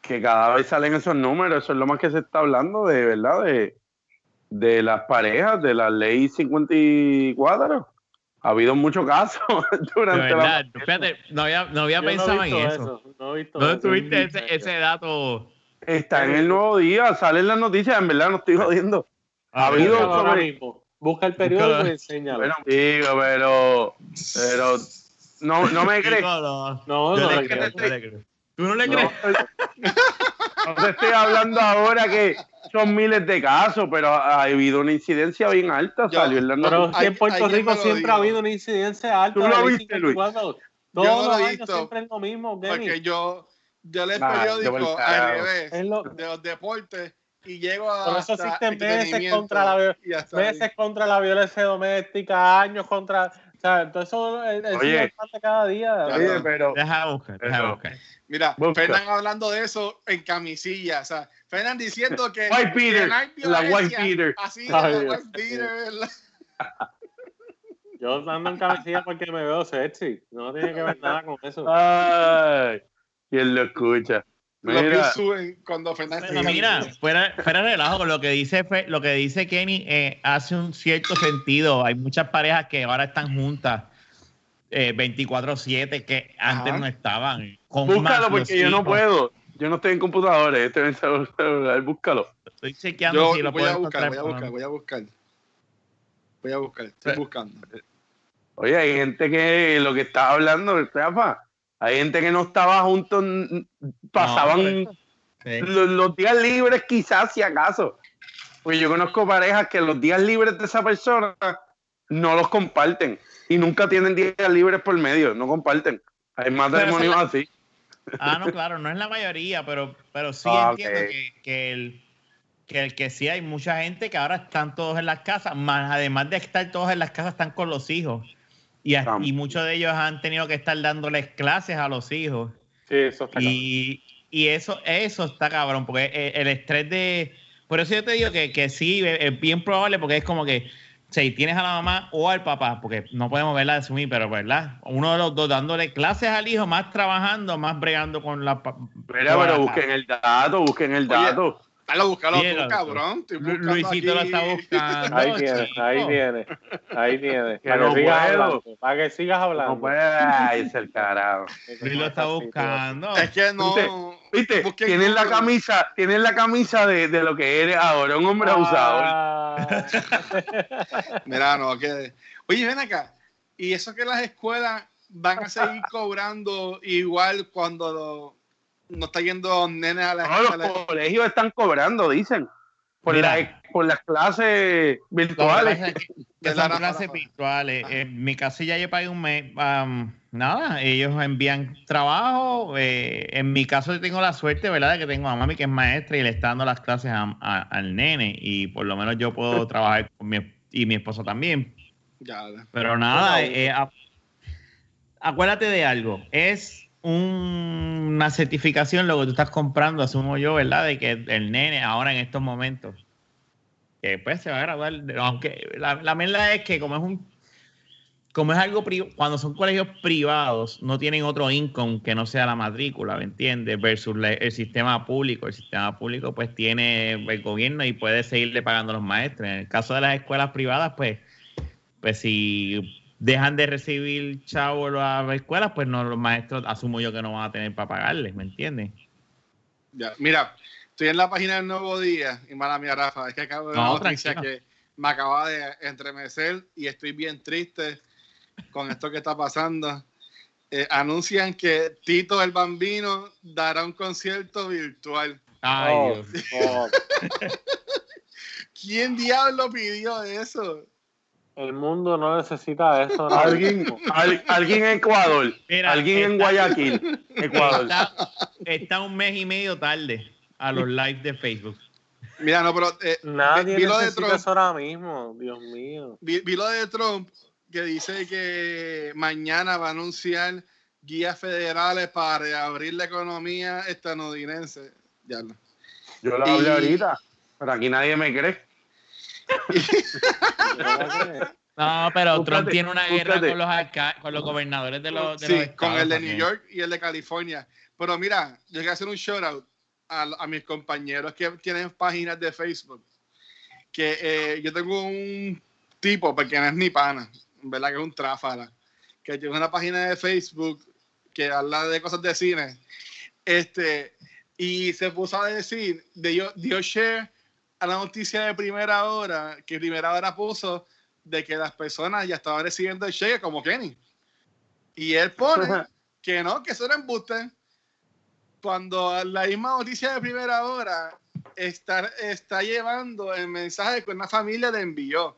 que cada vez salen esos números, eso es lo más que se está hablando de, ¿verdad? De, de las parejas, de la ley 54. Ha habido muchos casos [laughs] De durante la... verdad, fíjate, no había, no había Yo no he pensado en visto eso. No he visto ¿Dónde eso. tuviste ese, ese dato? Está en el nuevo día, salen las noticias, en verdad no estoy jodiendo. Ha habido sobre- mismo. Busca el periódico y enséñalo. Bueno, digo, pero, pero no, no me [laughs] crees. No. no, Yo no, le no, creo, no. le creo. ¿Tú no le No, crees? [laughs] no te estoy hablando ahora que son miles de casos, pero ha habido una incidencia bien alta, Yo- salió en las Pero que en Puerto hay Rico lo siempre ha habido una incidencia alta. ¿Tú lo viste, Luis? 54. no Todos lo los he años visto. siempre es lo mismo, Kenny. Porque yo, yo leo el Ah, yo periódico al revés lo- de los deportes y llego a. Por eso existen meses contra la ahí. meses contra la violencia doméstica, años contra. O sea, todo eso es, es Oye. importante cada día. Oye, pero Deja buscar, deja Pero- buscar. Mira, Busca. Fernan hablando de eso en camisilla. O sea, Fernan diciendo que. White Peter, que la White Peter. Así, Ay, la Dios White Peter. ¿verdad? Yo ando en camisilla porque me veo sexy. No tiene que ver nada con eso. Ay, ¿quién lo escucha? Los Mira, suben cuando Fernan Bueno, mira, fuera, fuera de relajo, con lo que dice Fe- lo que dice Kenny eh, hace un cierto sentido. Hay muchas parejas que ahora están juntas eh, 24/7 que antes Ajá. no estaban. Con búscalo porque yo no puedo. Yo no estoy en computadores, estoy en celular, búscalo. Estoy chequeando Yo si lo voy a puedo buscar, voy a buscar, voy a buscar. Voy a buscar, estoy Eh, buscando. Oye, hay gente que lo que estaba hablando, Rafa, hay gente que no estaba juntos, pasaban Sí. los, los días libres quizás si acaso. Pues yo conozco parejas que los días libres de esa persona no los comparten y nunca tienen días libres por medio, no comparten. Hay matrimonios Pero así. Ah, no, claro, no es la mayoría, pero, pero sí Ah, entiendo que el, que el que sí hay mucha gente que ahora están todos en las casas, más además de estar todos en las casas, están con los hijos. Y, a- y muchos de ellos han tenido que estar dándoles clases a los hijos. Sí, eso está. Y, y eso, eso está cabrón, porque el, el estrés de. Por eso yo te digo que, que sí, es bien probable, porque es como que si tienes a la mamá o al papá, porque no podemos verla de asumir, pero verdad, uno de los dos dándole clases al hijo, más trabajando, más bregando con la. pero la- busquen el dato, busquen el Oye, dato. Búscalo Bien, tú, cabrón. Luisito lo aquí. está buscando. Ahí viene, chico. ahí viene, ahí viene. Que Para no que sigas hablando. Para que sigas hablando. No puede, ay, es el carajo. [laughs] Luis lo está buscando. Es que no. ¿Viste? Tienes la camisa, tienes la camisa de, de lo que eres ahora, un hombre abusado. Ah. [laughs] Mira, no, que. Oye, ven acá. Y eso que las escuelas van a seguir cobrando igual cuando lo- no está yendo nenes a la No, los colegios están cobrando, dicen. Por, la- por las clases virtuales. pasa es que- que De son la- clases virtuales. En mi caso ya yo pagué un mes. nada, ellos envían trabajo. eh, en mi caso yo tengo la suerte, ¿verdad? De que tengo a mami que es maestra y le está dando las clases a- a- al nene. Y por lo menos yo puedo [laughs] trabajar con mi, y mi esposo también. Ya, Pero nada, eh, a- acuérdate de algo. Es un- una certificación lo que tú estás comprando, asumo yo, ¿verdad? De que el nene ahora en estos momentos, pues se va a graduar, aunque la, la es que como es un, como es algo cuando son colegios privados, no tienen otro income que no sea la matrícula, ¿me entiendes? Versus el sistema público. El sistema público pues tiene el gobierno y puede seguirle pagando los maestros. En el caso de las escuelas privadas, pues pues si dejan de recibir chavos a las escuelas, pues no los maestros asumo yo que no van a tener para pagarles, ¿me entiendes? ya. Mira, estoy en la página del Nuevo Día, y mala mía, Rafa, es que acabo de No, noticia que me acaba de entremecer y estoy bien triste con esto que está pasando. Eh, anuncian que Tito el Bambino dará un concierto virtual. Ay, Oh, Dios. oh, [laughs] ¿Quién diablo pidió eso? El mundo no necesita eso. ¿no? Alguien, al- alguien en Ecuador, Mira, alguien en Guayaquil, Ecuador. Está, está un mes y medio tarde a los lives de Facebook. Mira, no, pero eh, Nadie vi lo de Trump. eso ahora mismo. Dios mío. vi, vi lo de Trump que dice que mañana va a anunciar guías federales para reabrir la economía estadounidense. Ya no. Yo lo Y- hablé ahorita, pero aquí nadie me cree. [laughs] No, pero Búscate, Trump tiene una guerra búscate. con los, alca- con los gobernadores de los, de Sí, los con el de también. New York y el de California. Pero mira, yo quiero hacer un shout out a, a mis compañeros que tienen páginas de Facebook. Que eh, yo tengo un tipo, porque no es ni pana, en verdad que es un tráfala, que tiene una página de Facebook que habla de cosas de cine. Este, y se puso a decir, dio, dio share a la noticia de primera hora, que primera hora puso de que las personas ya estaban recibiendo el cheque como Kenny. Y él pone [laughs] que no, que eso era embuste. Cuando la misma noticia de primera hora está, está llevando el mensaje que una familia le envió. O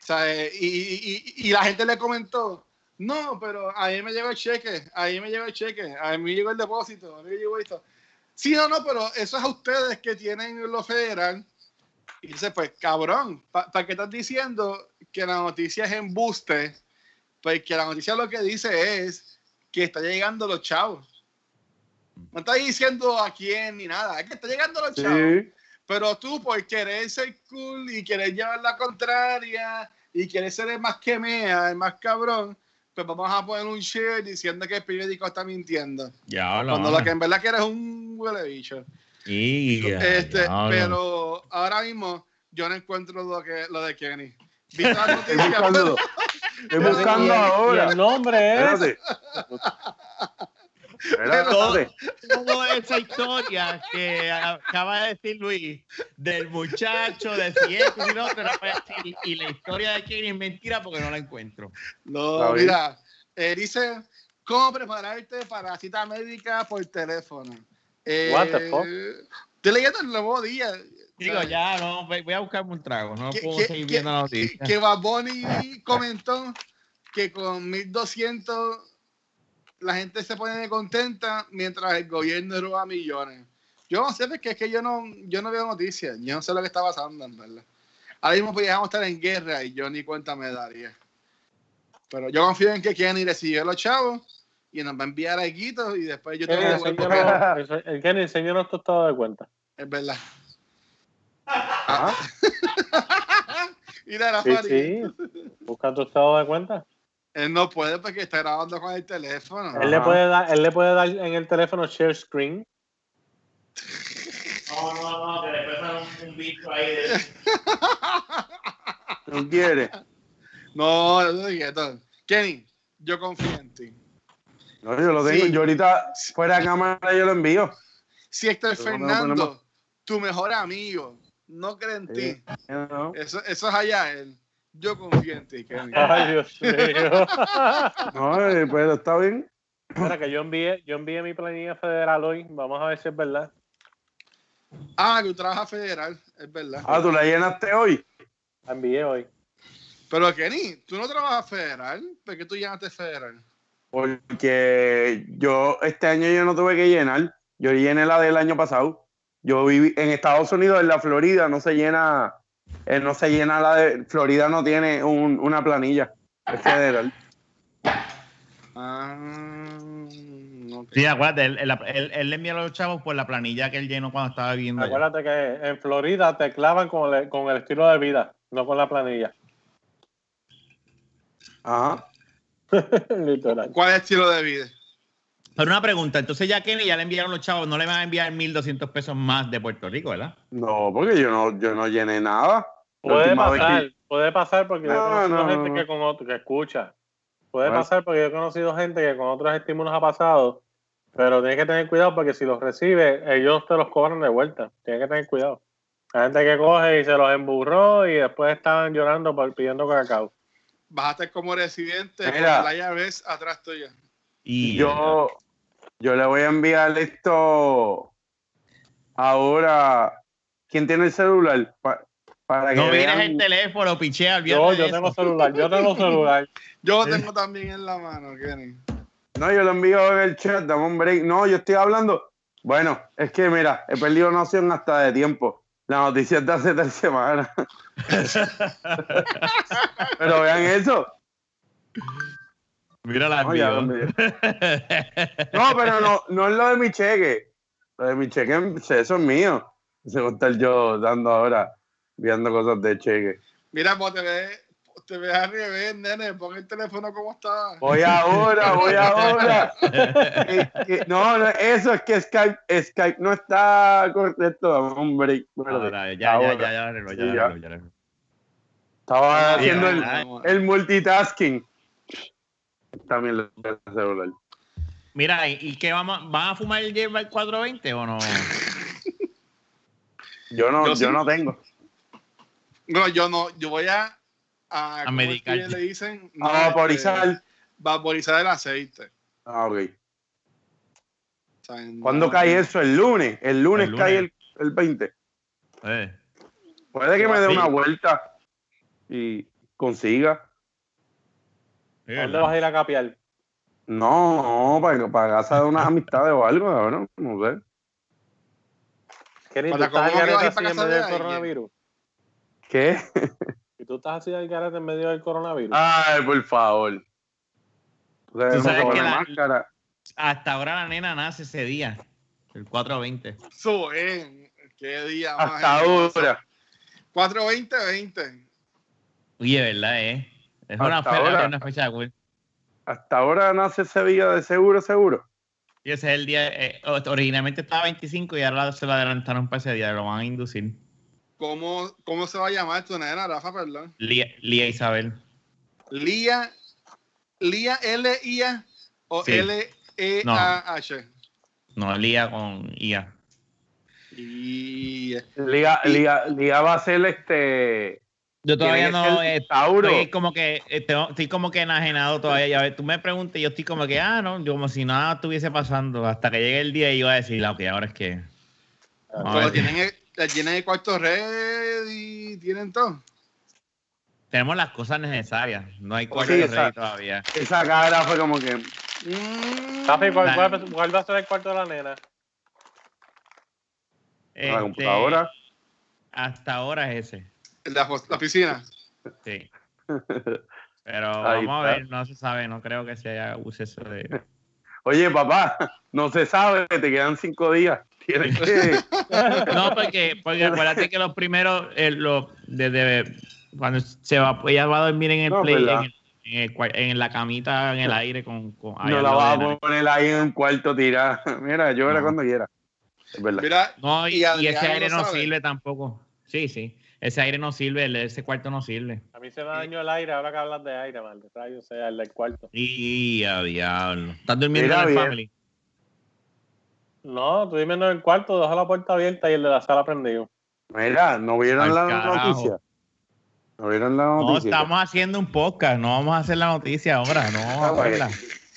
sea, eh, y, y- y- y la gente le comentó, no, pero a mí me llegó el cheque, a mí me llegó el cheque, a mí me llegó el depósito, a mí me llegó esto. Sí, no, no, pero eso es a ustedes que tienen lo federal. Y dice, pues, cabrón, ¿para qué estás diciendo que la noticia es embuste? Pues que la noticia lo que dice es que está llegando los chavos. No está diciendo a quién ni nada, es que está llegando los chavos. Sí. Pero tú, por querer ser cool y querer llevar la contraria y querer ser el más que mea, el más cabrón, pues vamos a poner un share diciendo que el periódico está mintiendo. Ya lo Cuando lo que en verdad que eres un huele bicho. Y, Este, pero ahora mismo yo no encuentro lo, que, lo de Kenny. [laughs] ¿Viste noticias? buscando, estoy buscando ahora. Y el nombre es. [laughs] Espérate. toda esa historia que acaba de decir Luis del muchacho, de si esto y lo otro, no voy a decir, y la historia de Kenny es mentira porque no la encuentro. No, mira, eh, dice, ¿cómo prepararte para cita médica por teléfono? Eh, What the fuck? Estoy leyendo el nuevo día. Digo, ¿sabes? ya, no, voy a buscarme un trago, no que, puedo que- seguir que- viendo la que- noticia. que Bad Bunny comentó que con 1200 la gente se pone contenta mientras el gobierno roba millones. Yo no sé, porque es que yo no, yo no veo noticias, yo no sé lo que está pasando, en verdad. Ahora mismo podríamos estar en guerra y yo ni cuenta me daría. Pero yo confío en que Kenny recibió a los chavos y nos va a enviar a Guito y después yo te Kenny, lo devuelvo. enséñanos- ense- el Kenny, estado de cuenta. Es verdad. Ah, [laughs] Mira, Sí, Rafa, sí. Busca tu estado de cuenta. Él no puede porque está grabando con el teléfono. Él le, puede dar, él le puede dar en el teléfono share screen. No, no, no, que después un, un bicho ahí de... [laughs] ¿Tú quieres? No, no te quieto. Kenny, yo confío en ti. No, yo lo tengo. Sí. Yo ahorita, fuera de cámara, yo lo envío. Si Héctor Pero no Fernando, tu mejor amigo, no cree en Sí. ti, ¿no? eso, eso es allá él. Yo confío en ti, Kenny. Ay, Dios mío. [laughs] No, eh, pero está bien. Mira que yo envié, yo envié mi planilla federal hoy. Vamos a ver si es verdad. Ah, que tú trabajas federal, es verdad. Ah, tú la llenaste hoy. La envié hoy. Pero Kenny, tú no trabajas federal. ¿Por qué tú llamaste federal? Porque yo este año yo no tuve que llenar. Yo llené la del año pasado. Yo viví en Estados Unidos, en la Florida, no se llena eh, no se llena la de. Florida no tiene un- una planilla. Es federal. Ah. Sí, acuérdate, él, él, él- él le envía a los chavos por la planilla que él llenó cuando estaba viviendo allá. Acuérdate que en Florida te clavan con el, con el estilo de vida, no con la planilla. Ajá. [laughs] Literal. ¿Cuál es el estilo de vida? Pero una pregunta, entonces ya Kenny ya le enviaron los chavos, no le van a enviar 1.200 pesos más de Puerto Rico, ¿verdad? No, porque yo no, yo no llené nada. La Puede que- pasar, puede pasar porque yo he No, conocido no, gente no. que con otro, que escucha. Puede pasar porque yo he conocido gente que con otros estímulos ha pasado, pero tienes que tener cuidado porque si los recibe, ellos te los cobran de vuelta. Tienes que tener cuidado. Hay gente que coge y se los emburró y después estaban llorando por pidiendo cacao. Vas a estar como residente Mira. con la llave atrás tuya. Y Yo, yo le voy a enviar esto ahora. ¿Quién tiene el celular? Pa- para que no mires vean. el teléfono, pichea, Yo, yo tengo celular, yo tengo celular. [laughs] Yo lo tengo también en la mano, Kenny. No, yo lo envío en el chat, dame un break. No, yo estoy hablando. Bueno, es que mira, he perdido noción hasta de tiempo. La noticia es de hace tres semanas. [laughs] [laughs] Pero vean eso. Mira la No, ya. No, pero no, no es lo de mi cheque. Lo de mi cheque, eso es mío. Se va a estar yo dando ahora, viendo cosas de cheque. Mira, pues te ves, te ves al revés, nene. Pon el teléfono como está. Voy ahora, voy ahora. Que- no, no, eso es que Skype, Skype no está correcto. Dame un break. espérate. Ahora, ya, ya, Ahora. ya, ya, ya, ya, ya. ya arregló. Estaba Ah, haciendo el, ya, el multitasking. También lo voy a celular. Mira, ¿y, y qué vamos? ¿Van a fumar el hierba el 420 o no? [laughs] Yo no, Yo yo, sí. no tengo. No, yo no. Yo voy a. A, ¿cómo es que medicar. le dicen? No, A vaporizar. este, vaporizar el aceite. Ah, ok. O sea, no- ¿Cuándo cae eso? El lunes. El lunes, El lunes. cae el, el 20. Eh. Puede que me dé una vuelta y consiga. ¿Dónde vas a ir a capiar? No, no, para, para casa de unas amistades o algo, ¿no? No sé. Kenny, ¿tú Para estás al garete así en medio de del coronavirus? ¿Qué? ¿Y tú estás así al garete en medio del coronavirus? Ay, por favor. O sea, Tú sabes que la máscara. Hasta ahora la nena nace ese día, el 420. Eso es. Qué día más Hasta ahora. 420-20. Oye, ¿verdad, eh? Es Hasta una, ahora. una fecha cool. Hasta ahora nace ese día de seguro, seguro. Y ese es el día, eh, originalmente estaba 25 y ahora se lo adelantaron para ese día, lo van a inducir. ¿Cómo, ¿Cómo se va a llamar tu nena, Rafa? Perdón. Lía, Lía Isabel. Lía. Lía L-I-A o Sí. L-E-A-H. No, Lía con IA. Y Liga, Liga, Liga va a ser este. Yo todavía no, eh, Tauro. estoy como que, eh, estoy como que enajenado todavía. Ya ves, tú me preguntas y yo estoy como que, ah, no, yo como si nada estuviese pasando. Hasta que llegue el día y iba a decir, ah, ok, ahora es que. Pero ver. tienen el, tienen el cuarto red y tienen todo. Tenemos las cosas necesarias. No hay Sí, cuarto de rey exacto. todavía. Esa cara fue como que. Mm. ¿cuál, La- cuál- cuál va a ser el cuarto de la nena? La Este, computadora. Hasta ahora es ese. La, la piscina. Sí. [laughs] Pero Ahí vamos a ver, no se sabe, no creo que se haga uso eso de. [laughs] Oye, papá, no se sabe, te quedan cinco días. Tienes que. [laughs] No, porque, porque acuérdate que los primeros, eh, los- desde cuando se va, ella va a dormir en el No, play, en, el- en, el cuar- en la camita, en el aire, con, con no la vas a poner ahí en un cuarto tirada. Mira, llora No. cuando quiera. Es verdad. Mira, No, y, Y y ese aire no sabe. sirve tampoco. Sí, sí. Ese aire no sirve, el- ese cuarto no sirve. A mí se me dañó el aire, ahora que hablas de aire, maldito rayo, sea el del cuarto. Y a diablo. ¿Estás durmiendo Mira en el bien. family? No, tú dime en el cuarto, deja la puerta abierta y el de la sala prendido. Mira, ¿no vieron Al la carajo. noticia? ¿No vieron la No, noticia? estamos haciendo un podcast, no vamos a hacer la noticia ahora, no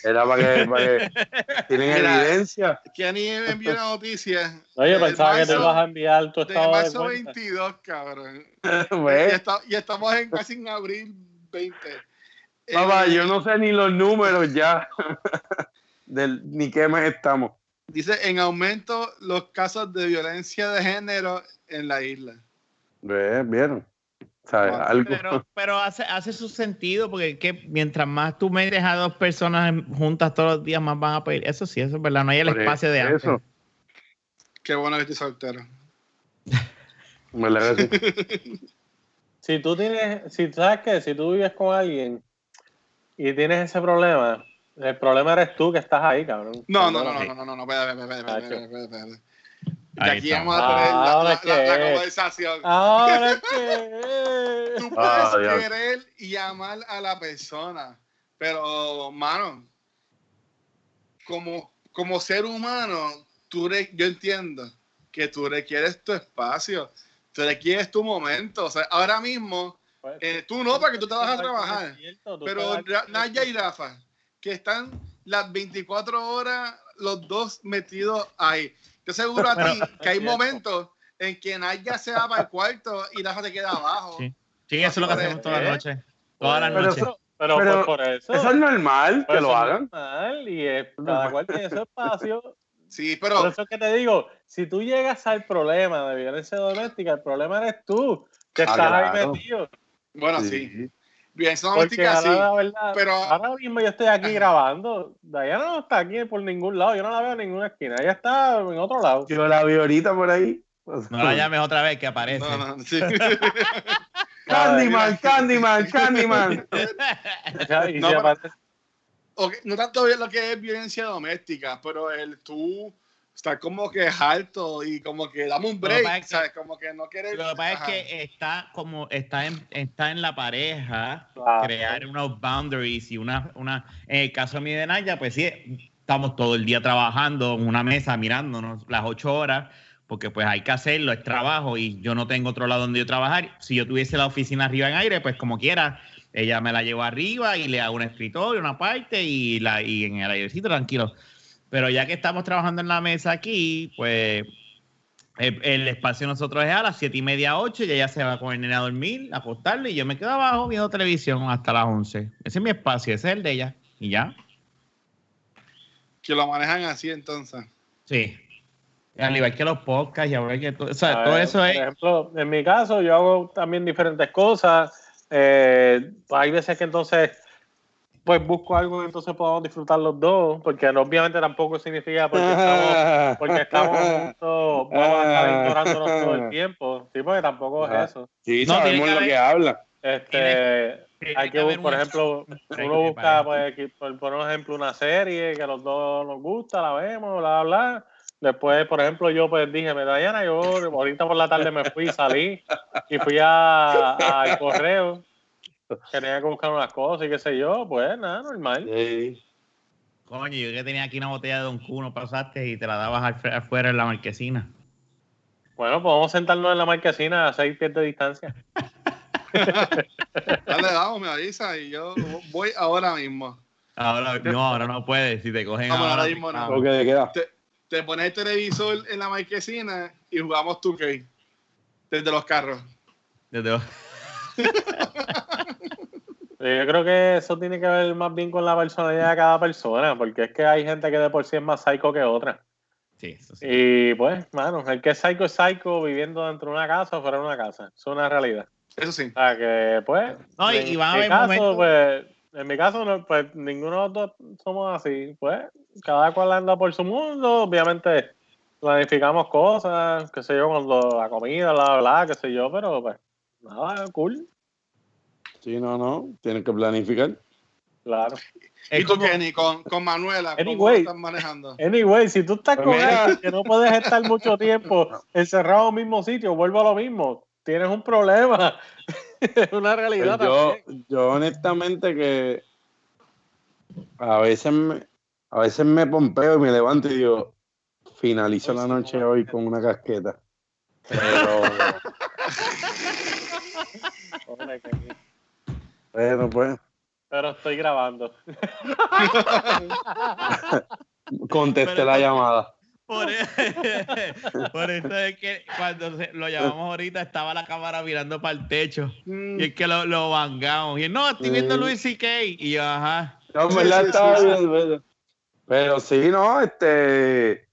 Era para que, para que [laughs] tienen Mira. evidencia. Kenny me envió una noticia. Oye, de pensaba que te ibas a enviar tu De estado de marzo cuenta. 22, cabrón. [laughs] Y, y estamos en casi en abril 20. Papá, Eh, yo no sé ni los números ya. [laughs] Del, ni qué mes estamos. Dice en aumento los casos de violencia de género en la isla. ¿Vieron? ¿Sabes? Algo. Pero, [laughs] pero hace, hace su sentido, porque es que mientras más tú metes a dos personas juntas todos los días, más van a pedir. Eso sí, eso es verdad. No hay el Por espacio de antes. eso. Qué bueno que estoy soltero. [laughs] Si tú tienes, si tú sabes que si tú vives con alguien y tienes ese problema, el problema eres tú que estás ahí, cabrón. No, no, no, no, no, no, no, Ahí aquí está. vamos a tener la, Ahora la- la- la conversación. Ahora [laughs] que. Tú Ah, puedes Dios. querer y amar a la persona, pero, mano, como, como ser humano, tú re- yo entiendo que tú requieres tu espacio, tú requieres tu momento. O sea, ahora mismo, eh, tú no, porque tú te vas a trabajar, pero Naya y Rafa, que están las 24 horas los dos metidos ahí. Yo seguro a ti que hay momentos en que Naya se va para el cuarto y Rafa se queda abajo. Sí. Sí, eso es lo que hacemos todas las noches. Todas las Pero noches. eso- Pero, Pero pues por eso. Eso es normal por que lo hagan. normal, y es- cada cual tiene su espacio. Sí, Por pero eso es que te digo, si tú llegas al problema de violencia doméstica, el problema eres tú, que Ah, estás ahí metido. bueno, sí. Sí. Violencia Porque doméstica, ahora, sí. la verdad, pero- ahora mismo yo estoy aquí grabando. Diana no está aquí por ningún lado, yo no la veo en ninguna esquina. Ella está en otro lado. Yo la vi ahorita por ahí. No la llames otra vez que aparece. No, no, sí. [laughs] [laughs] Candyman, Candyman, Candyman. [laughs] No, pero- aparte- Ok, no tanto bien lo que es violencia doméstica, pero el tú estar como que harto y como que dame un Lo que break, pasa es que- ¿sabes? Como que no quieres. Lo que pasa es que está como está en, está en la pareja Claro. crear unos boundaries y una, una en el caso mío de Naya, pues sí, estamos todo el día trabajando en una mesa mirándonos las ocho horas, porque pues hay que hacerlo, es trabajo y yo no tengo otro lado donde yo trabajar. Si yo tuviese la oficina arriba en aire, pues como quiera, ella me la llevo arriba y le hago un escritorio, una parte y, la, y en el airecito tranquilo. Pero ya que estamos trabajando en la mesa aquí, pues el, el espacio de nosotros es a las siete y media, ocho, y ella se va con el nene a dormir, a acostarle, y yo me quedo abajo viendo televisión hasta las 11. Ese es mi espacio, ese es el de ella. Y ya. Que lo manejan así entonces. Sí. Al igual que los podcasts, y a ver que todo, o sea, todo eso por es. ejemplo, en mi caso, yo hago también diferentes cosas. Eh, hay veces que entonces, pues busco algo que entonces podamos disfrutar los dos, porque obviamente tampoco significa porque [laughs] estamos, porque estamos juntos, vamos a estar ignorándonos todo el [laughs] tiempo. Sí, porque tampoco es eso. Sí, No, sabemos que lo haber- que habla. Este, Tiene hay que que, por ejemplo, [laughs] uno busca, pues, que, por, por ejemplo, una serie que a los dos nos gusta, la vemos, bla, bla, bla. Después, por ejemplo, yo pues dije, me Diana, yo ahorita por la tarde me fui, salí y fui a- al correo. Tenía que buscar unas cosas y qué sé yo, pues nada, normal. Sí. Coño, yo que tenía aquí una botella de Don Cuno, pasaste y te la dabas afuera en la marquesina. Bueno, pues vamos a sentarnos en la marquesina a seis pies de distancia. [laughs] Dale, vamos, me avisa y yo voy ahora mismo. Ahora, no, ahora no puedes. Si te cogen Vamos, ahora. ahora mismo no. Que queda. Te, te pones el televisor en la marquesina y jugamos 2K desde los carros. Desde- Eh, [laughs] Yo creo que eso tiene que ver más bien con la personalidad de cada persona, porque es que hay gente que de por sí es más psycho que otra. Sí, eso sí. Y pues, mano, el que es psycho es psycho viviendo dentro de una casa o fuera de una casa. Eso es una realidad. Eso sí. O sea que, pues, No, y- en y van a mi haber caso, momentos- pues, en mi caso, no, pues, ninguno de los dos somos así. Pues, cada cual anda por su mundo. Obviamente, planificamos cosas, qué sé yo, cuando la comida, bla, bla, bla, qué sé yo, pero pues, nada, cool, Sí, no, no. Tienen que planificar. claro. ¿Y tú, Kenny, con, con Manuela, cómo Anyway. estás manejando? Anyway, si tú estás Pues con mira. alguien que no puedes estar mucho tiempo [laughs] encerrado en el mismo sitio, vuelvo a lo mismo. Tienes un problema. es [laughs] una Pues realidad yo, también. yo honestamente que a veces me, a veces me pompeo y me levanto y digo, finalizo la noche hoy con una casqueta. Pero, [laughs] Pero pues, Pero estoy grabando. [laughs] contesté Pero- la llamada. Por, e- [laughs] por eso es que cuando se- lo llamamos ahorita estaba la cámara mirando para el techo. Mm, Y es que lo, lo vangamos. Y él, no, estoy viendo Sí. Luis C.K. Y yo, ajá. No. Pero sí, no, este.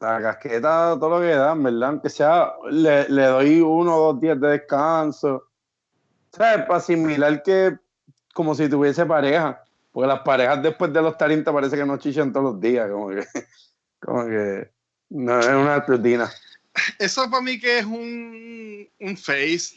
La casqueta, todo lo que dan, ¿verdad? Aunque sea, le, le doy uno o dos días de descanso. ¿sabes? Para asimilar que como si tuviese pareja. Porque las parejas después de los 30 parece que no chichan todos los días, como que, [laughs] como que no es una rutina. Eso para mí que es un, un face,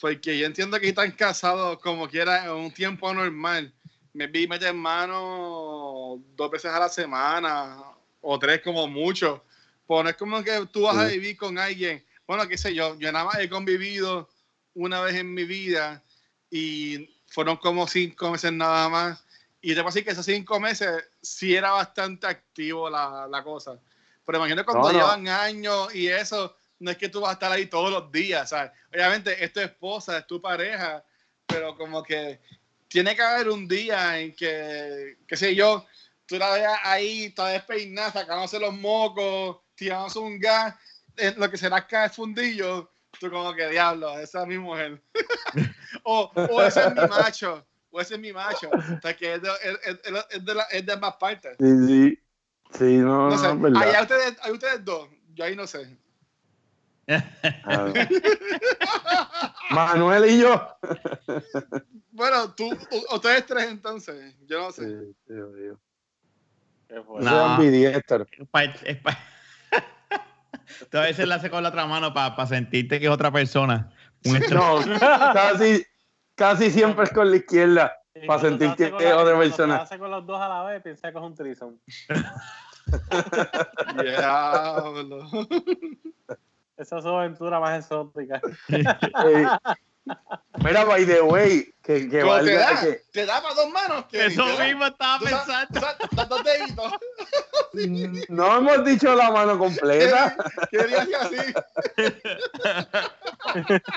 porque yo entiendo que están casados como quiera en un tiempo normal. Me vi meter mano dos veces a la semana o tres como mucho. Pero no es como que tú vas a vivir con alguien. Bueno, qué sé yo, yo nada más he convivido una vez en mi vida y fueron como cinco meses nada más. Y te puedo decir que esos cinco meses sí era bastante activo la, la cosa. Pero imagino cuando No, no. llevan años y eso, no es que tú vas a estar ahí todos los días, ¿sabes? Obviamente es tu esposa, es tu pareja, pero como que tiene que haber un día en que, qué sé yo, tú la veas ahí, toda despeinada, sacándose los mocos, tirándose un gas, en lo que será que es fundillo, tú como que diablo, esa es mi mujer. [laughs] o, o ese es mi macho, o ese es mi macho. O sea, que es de, es, es- es de, la- es de ambas partes. Sí, sí. Sí, no, No no, sé, verdad. allá ustedes, hay ustedes dos, yo ahí no sé. [laughs] Ah. Manuel y yo. Bueno, tú, ustedes tres entonces, yo no sé. sí, sí. No. ambidiestro. Es pa- es pa- [laughs] Tú a veces la haces con la otra mano para sentirte que es otra persona. No, casi, casi siempre es con la izquierda. Para sentir que es la- otra persona. hace con los dos a la vez, piensa que es un trison. Diablo. [laughs] Esa es su aventura más exótica. [laughs] Mira, by the way, que, que Pero te valga da, que- te da para dos manos. que Eso mismo estaba pensando. deditos. no hemos dicho la mano completa. [laughs] Quería que así. [laughs]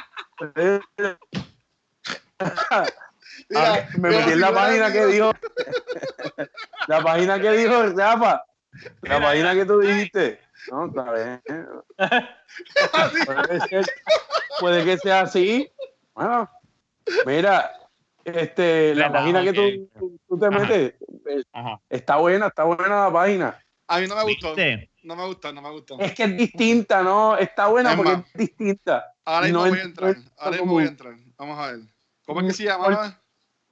Mira, Ah, me pero metí en la página que dijo. [laughs] La página que dijo Rafa. La Mira, página que tú dijiste. No, está bien. Puede, ser- puede que sea así. Bueno, mira, este, la página que que- tú, te Ajá. metes Ajá. está buena, está buena la página. A mí no me gustó. ¿Viste? No me gustó, no me gustó. Es que es distinta, ¿no? Está buena Es porque más, es distinta. Ahora mismo no voy a entrar. Ahora mismo voy a entrar. Vamos a ver. ¿Cómo es que se llama?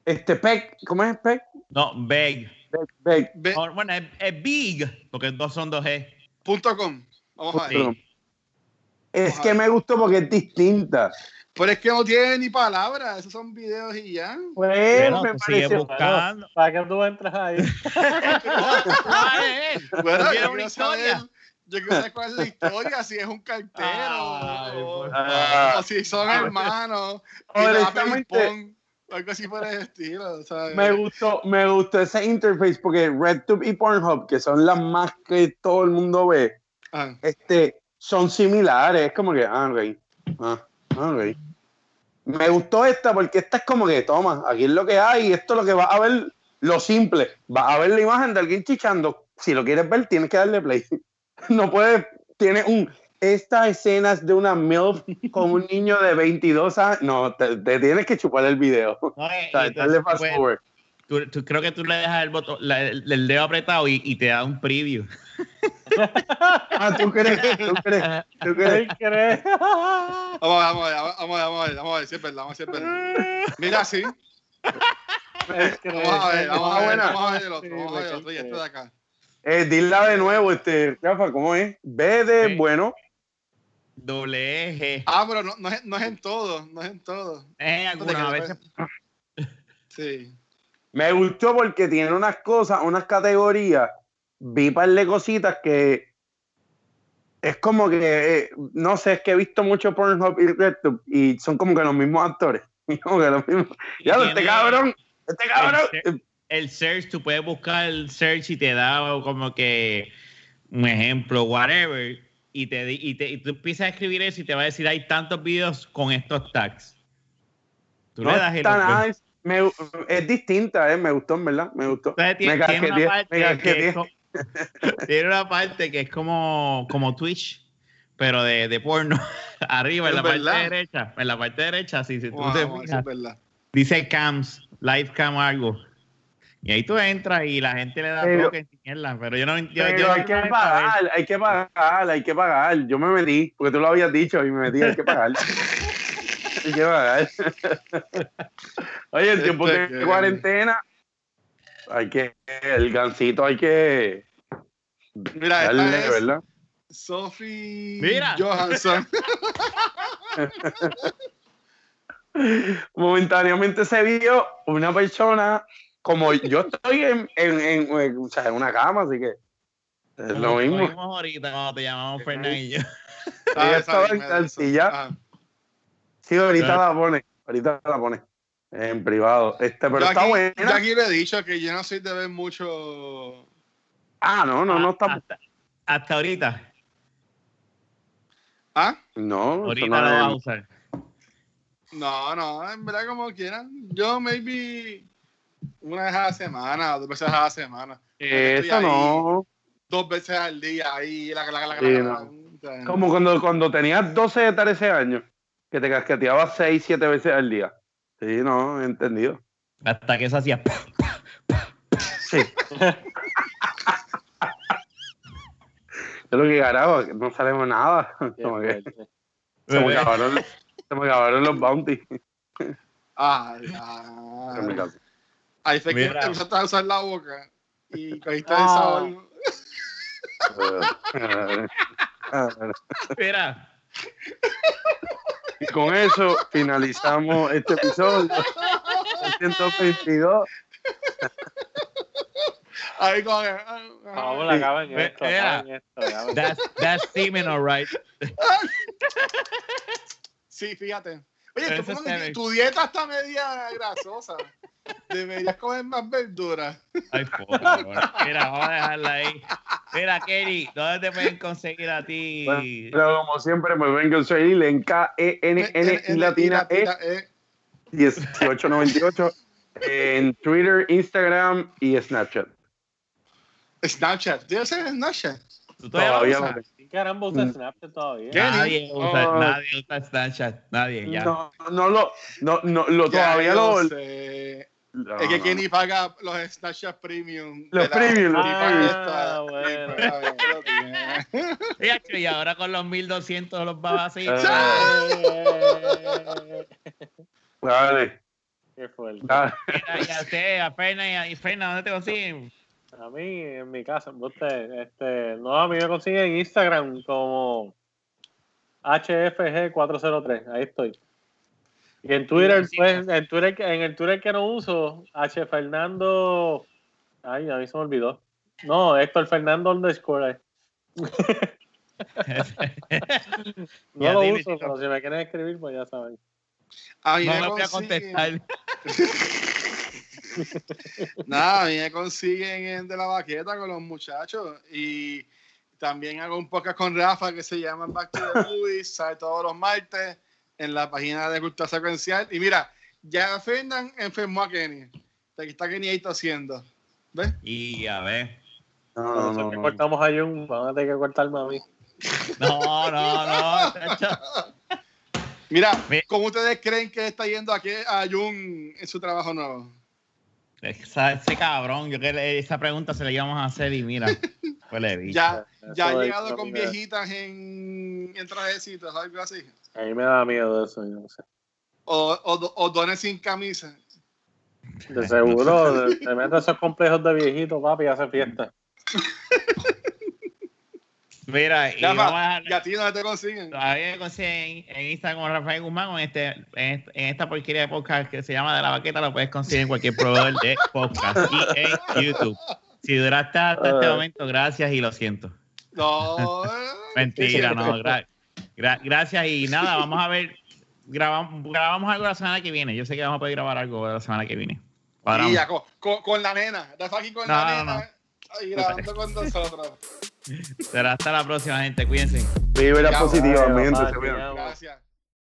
Este Peck, ¿cómo es Peck? No. Ve- Oh, bueno, es, es Big, porque dos son dos G. punto com. Vamos a ver. Es que me gustó porque es distinta. Pero es que no tiene ni palabras. Esos son videos y ya. Pues Bueno, me buscando. Para que tú entres ahí. [laughs] [laughs] Bueno, ¿Quiere yo una quiero saber, historia? yo quiero saber cuál es la historia, si es un cartero Ay, o, favor. o si son hermanos, y algo así por el estilo. ¿sabes? Me gustó, me gustó ese interface porque RedTube y Pornhub, que son las más que todo el mundo ve, Ah, este, son similares. Es como que, ah, ok. Ah, ok. Me gustó esta porque esta es como que, toma, aquí es lo que hay, esto es lo que vas a ver, lo simple. Vas a ver la imagen de alguien chichando. Si lo quieres ver, tienes que darle play. [laughs] No puedes, tiene un. Estas escenas de una MILF con un niño de 22 años. No, te, te tienes que chupar el video. No, [laughs] O sea, y darle entonces, fast pues, forward. Tú, tú- creo que tú le dejas el, botón, la- el, el dedo apretado y, y te da un preview. [laughs] Ah, ¿tú crees? ¿Tú crees? ¿Tú crees? [laughs] Vamos, a ver, vamos, a ver, vamos, a ver, vamos ver, vamos a ver si es verdad, vamos a ver si es verdad. Mira, sí. Vamos a ver, vamos a ver, vamos a ver el otro, vamos a ver el otro, y este de acá. Eh, dila de nuevo, este, Rafa, ¿cómo es? B de Sí. bueno. Doble eje. Ah, pero no, no, es, no es en todo, no es en todo. Eh, algunas a veces. Sí. Me gustó porque tiene unas cosas, unas categorías. Vi par de cositas que es como que, eh, no sé, es que he visto mucho Pornhub y RedTube y son como que los mismos actores. [laughs] Como que los mismos. Ya, este cabrón, este cabrón. El, el search, tú puedes buscar el search y te da como que un ejemplo, whatever, y, te, y, te, y tú empiezas a escribir eso y te va a decir, hay tantos videos con estos tags. Tú No le das el está nice. Me- es distinta, eh, me gustó, en verdad, me gustó. Entonces, tiene, me tiene una parte que tiene una parte que es como, como Twitch, pero de, de porno. [laughs] Arriba, en ¿Es la parte derecha. En la parte derecha, sí, si tú te fijas, dice cams, live cam algo. Y ahí tú entras y la gente le da Pero- bloque en mierda, pero yo no Pero yo hay no que pagar, hay que pagar, hay que pagar. Yo me metí, porque tú lo habías dicho y me metí, hay que pagar. [laughs] hay que pagar. Oye, en tiempos Este de que- cuarentena, hay que, el gancito hay que Mira, esta darle, es ¿verdad? Sophie Mira. Johansson. Momentáneamente se vio una persona como yo estoy en, en, en- en- o sea, en una cama, así que es lo mismo. dijimos ahorita cuando te llamamos Fernan y yo. Ah, estaba en calcilla. Sí, ahorita Claro. la pone, ahorita la pone en privado. Este, pero Yo está aquí, buena. yo aquí le he dicho que yo no soy de ver mucho. Ah, no, no, no está. Hasta, hasta ahorita. ¿Ah? No, Ahorita no lo es- vas a usar. No, no, en verdad como quieran. Yo maybe una vez a la semana, dos veces a la semana. Eso no. Dos veces al día ahí, la, la, la, la, Sí, la- no. la- Como cuando, cuando tenías 12, 13 años, que te casqueteabas 6, 7 veces al día. Sí, no, entendido. Hasta que eso hacía. Sí. [laughs] Es lo que que no sabemos nada. Como que se me acabaron, se me acabaron los bounties. Ah, En mi ah. caso. Ahí fue que empezaste a usar la boca y cogiste Ah. el sabor. Mira, Y con eso finalizamos este episodio. 122. Ahí con. Vamos, acaben Ve- esto, vea. acaben esto, acaben that's, that's semen, alright. [laughs] Sí, fíjate. Oye, tú como tu dieta está media grasosa. Deberías comer más verduras. Ay, por favor. Mira, vamos a dejarla ahí. Mira, Kenny, ¿dónde te pueden conseguir a ti? Bueno, Pero como siempre, me ven que soy en K-E-N-N y latina E E. 1898 en Twitter, Instagram y Snapchat. Snapchat. ¿Tienes Snapchat? ¿Tú todavía lo usas? No ¿Y caramba usa Mm. Snapchat todavía? Nadie usa, Oh. nadie usa Snapchat. Nadie, ya. No, no lo, no, no, lo Ya todavía yo lo. sé. No, es que no, Kenny paga los Snapchat Premium. Los premium, los. Ah, bueno. Y, a lo ahora con los 1200 los babacitos. Ah. Eh, no. Dale, Qué fuerte. dale. Mira, y a usted, a Fernan y a y Fernan, ¿dónde te consiguen? A mí, en mi casa, usted, este, no, a mí me consigue en Instagram como HFG403, ahí estoy. Y en Twitter, Sí, pues, en Twitter, en el Twitter que no uso, H Fernando, ay, a mí se me olvidó. No, Héctor Fernando underscore. [laughs] No lo uso, pero si me quieren escribir, pues ya saben. A mí No me voy a consiguen- contestar. [laughs] Nada, a mí me consiguen en De la Baqueta con los muchachos. Y también hago un podcast con Rafa que se llama Back to the [laughs] Movies, sale todos los martes en la página de Cultura Secuencial. Y mira, ya Fernan enfermó a Kenny. Aquí está Kenny ahí tosiendo. ¿Ves? Y a ver. No, no, cortamos a Jun, vamos a tener que cortarme a mí. [laughs] No, no, no. Mira, Mi- ¿cómo ustedes creen que está yendo aquí a Jun en su trabajo nuevo? Esa- ese cabrón, yo que le- esa pregunta se la íbamos a hacer y mira, pues le vi. Ya, ya ha llegado con viejitas en, en trajecitos, algo así. A mí me da miedo eso, yo no sé. O, o, o dones sin camisa. De seguro, te metes esos complejos de viejito, papi, y hace fiesta. [laughs] Mira, y a dejar- ¿Y a ti dónde te consiguen? Todavía me consiguen en, en Instagram como Rafael Guzmán o en, este, en, este- en esta porquería de podcast que se llama De la Baqueta, lo puedes conseguir en cualquier proveedor de podcast y en YouTube. Si duraste hasta este Ah. momento, gracias y lo siento. No. [laughs] eh, Mentira, no. [laughs] gra- gra- gracias y nada, vamos a ver. Grabamos, grabamos algo la semana que viene. Yo sé que vamos a poder grabar algo la semana que viene. Y Cuadramos. ya, con, con, con la nena. Estás aquí con No, la no, nena. Y grabando con nosotros. Será hasta la próxima, gente. Cuídense. Vale, se vean. papá, Gracias.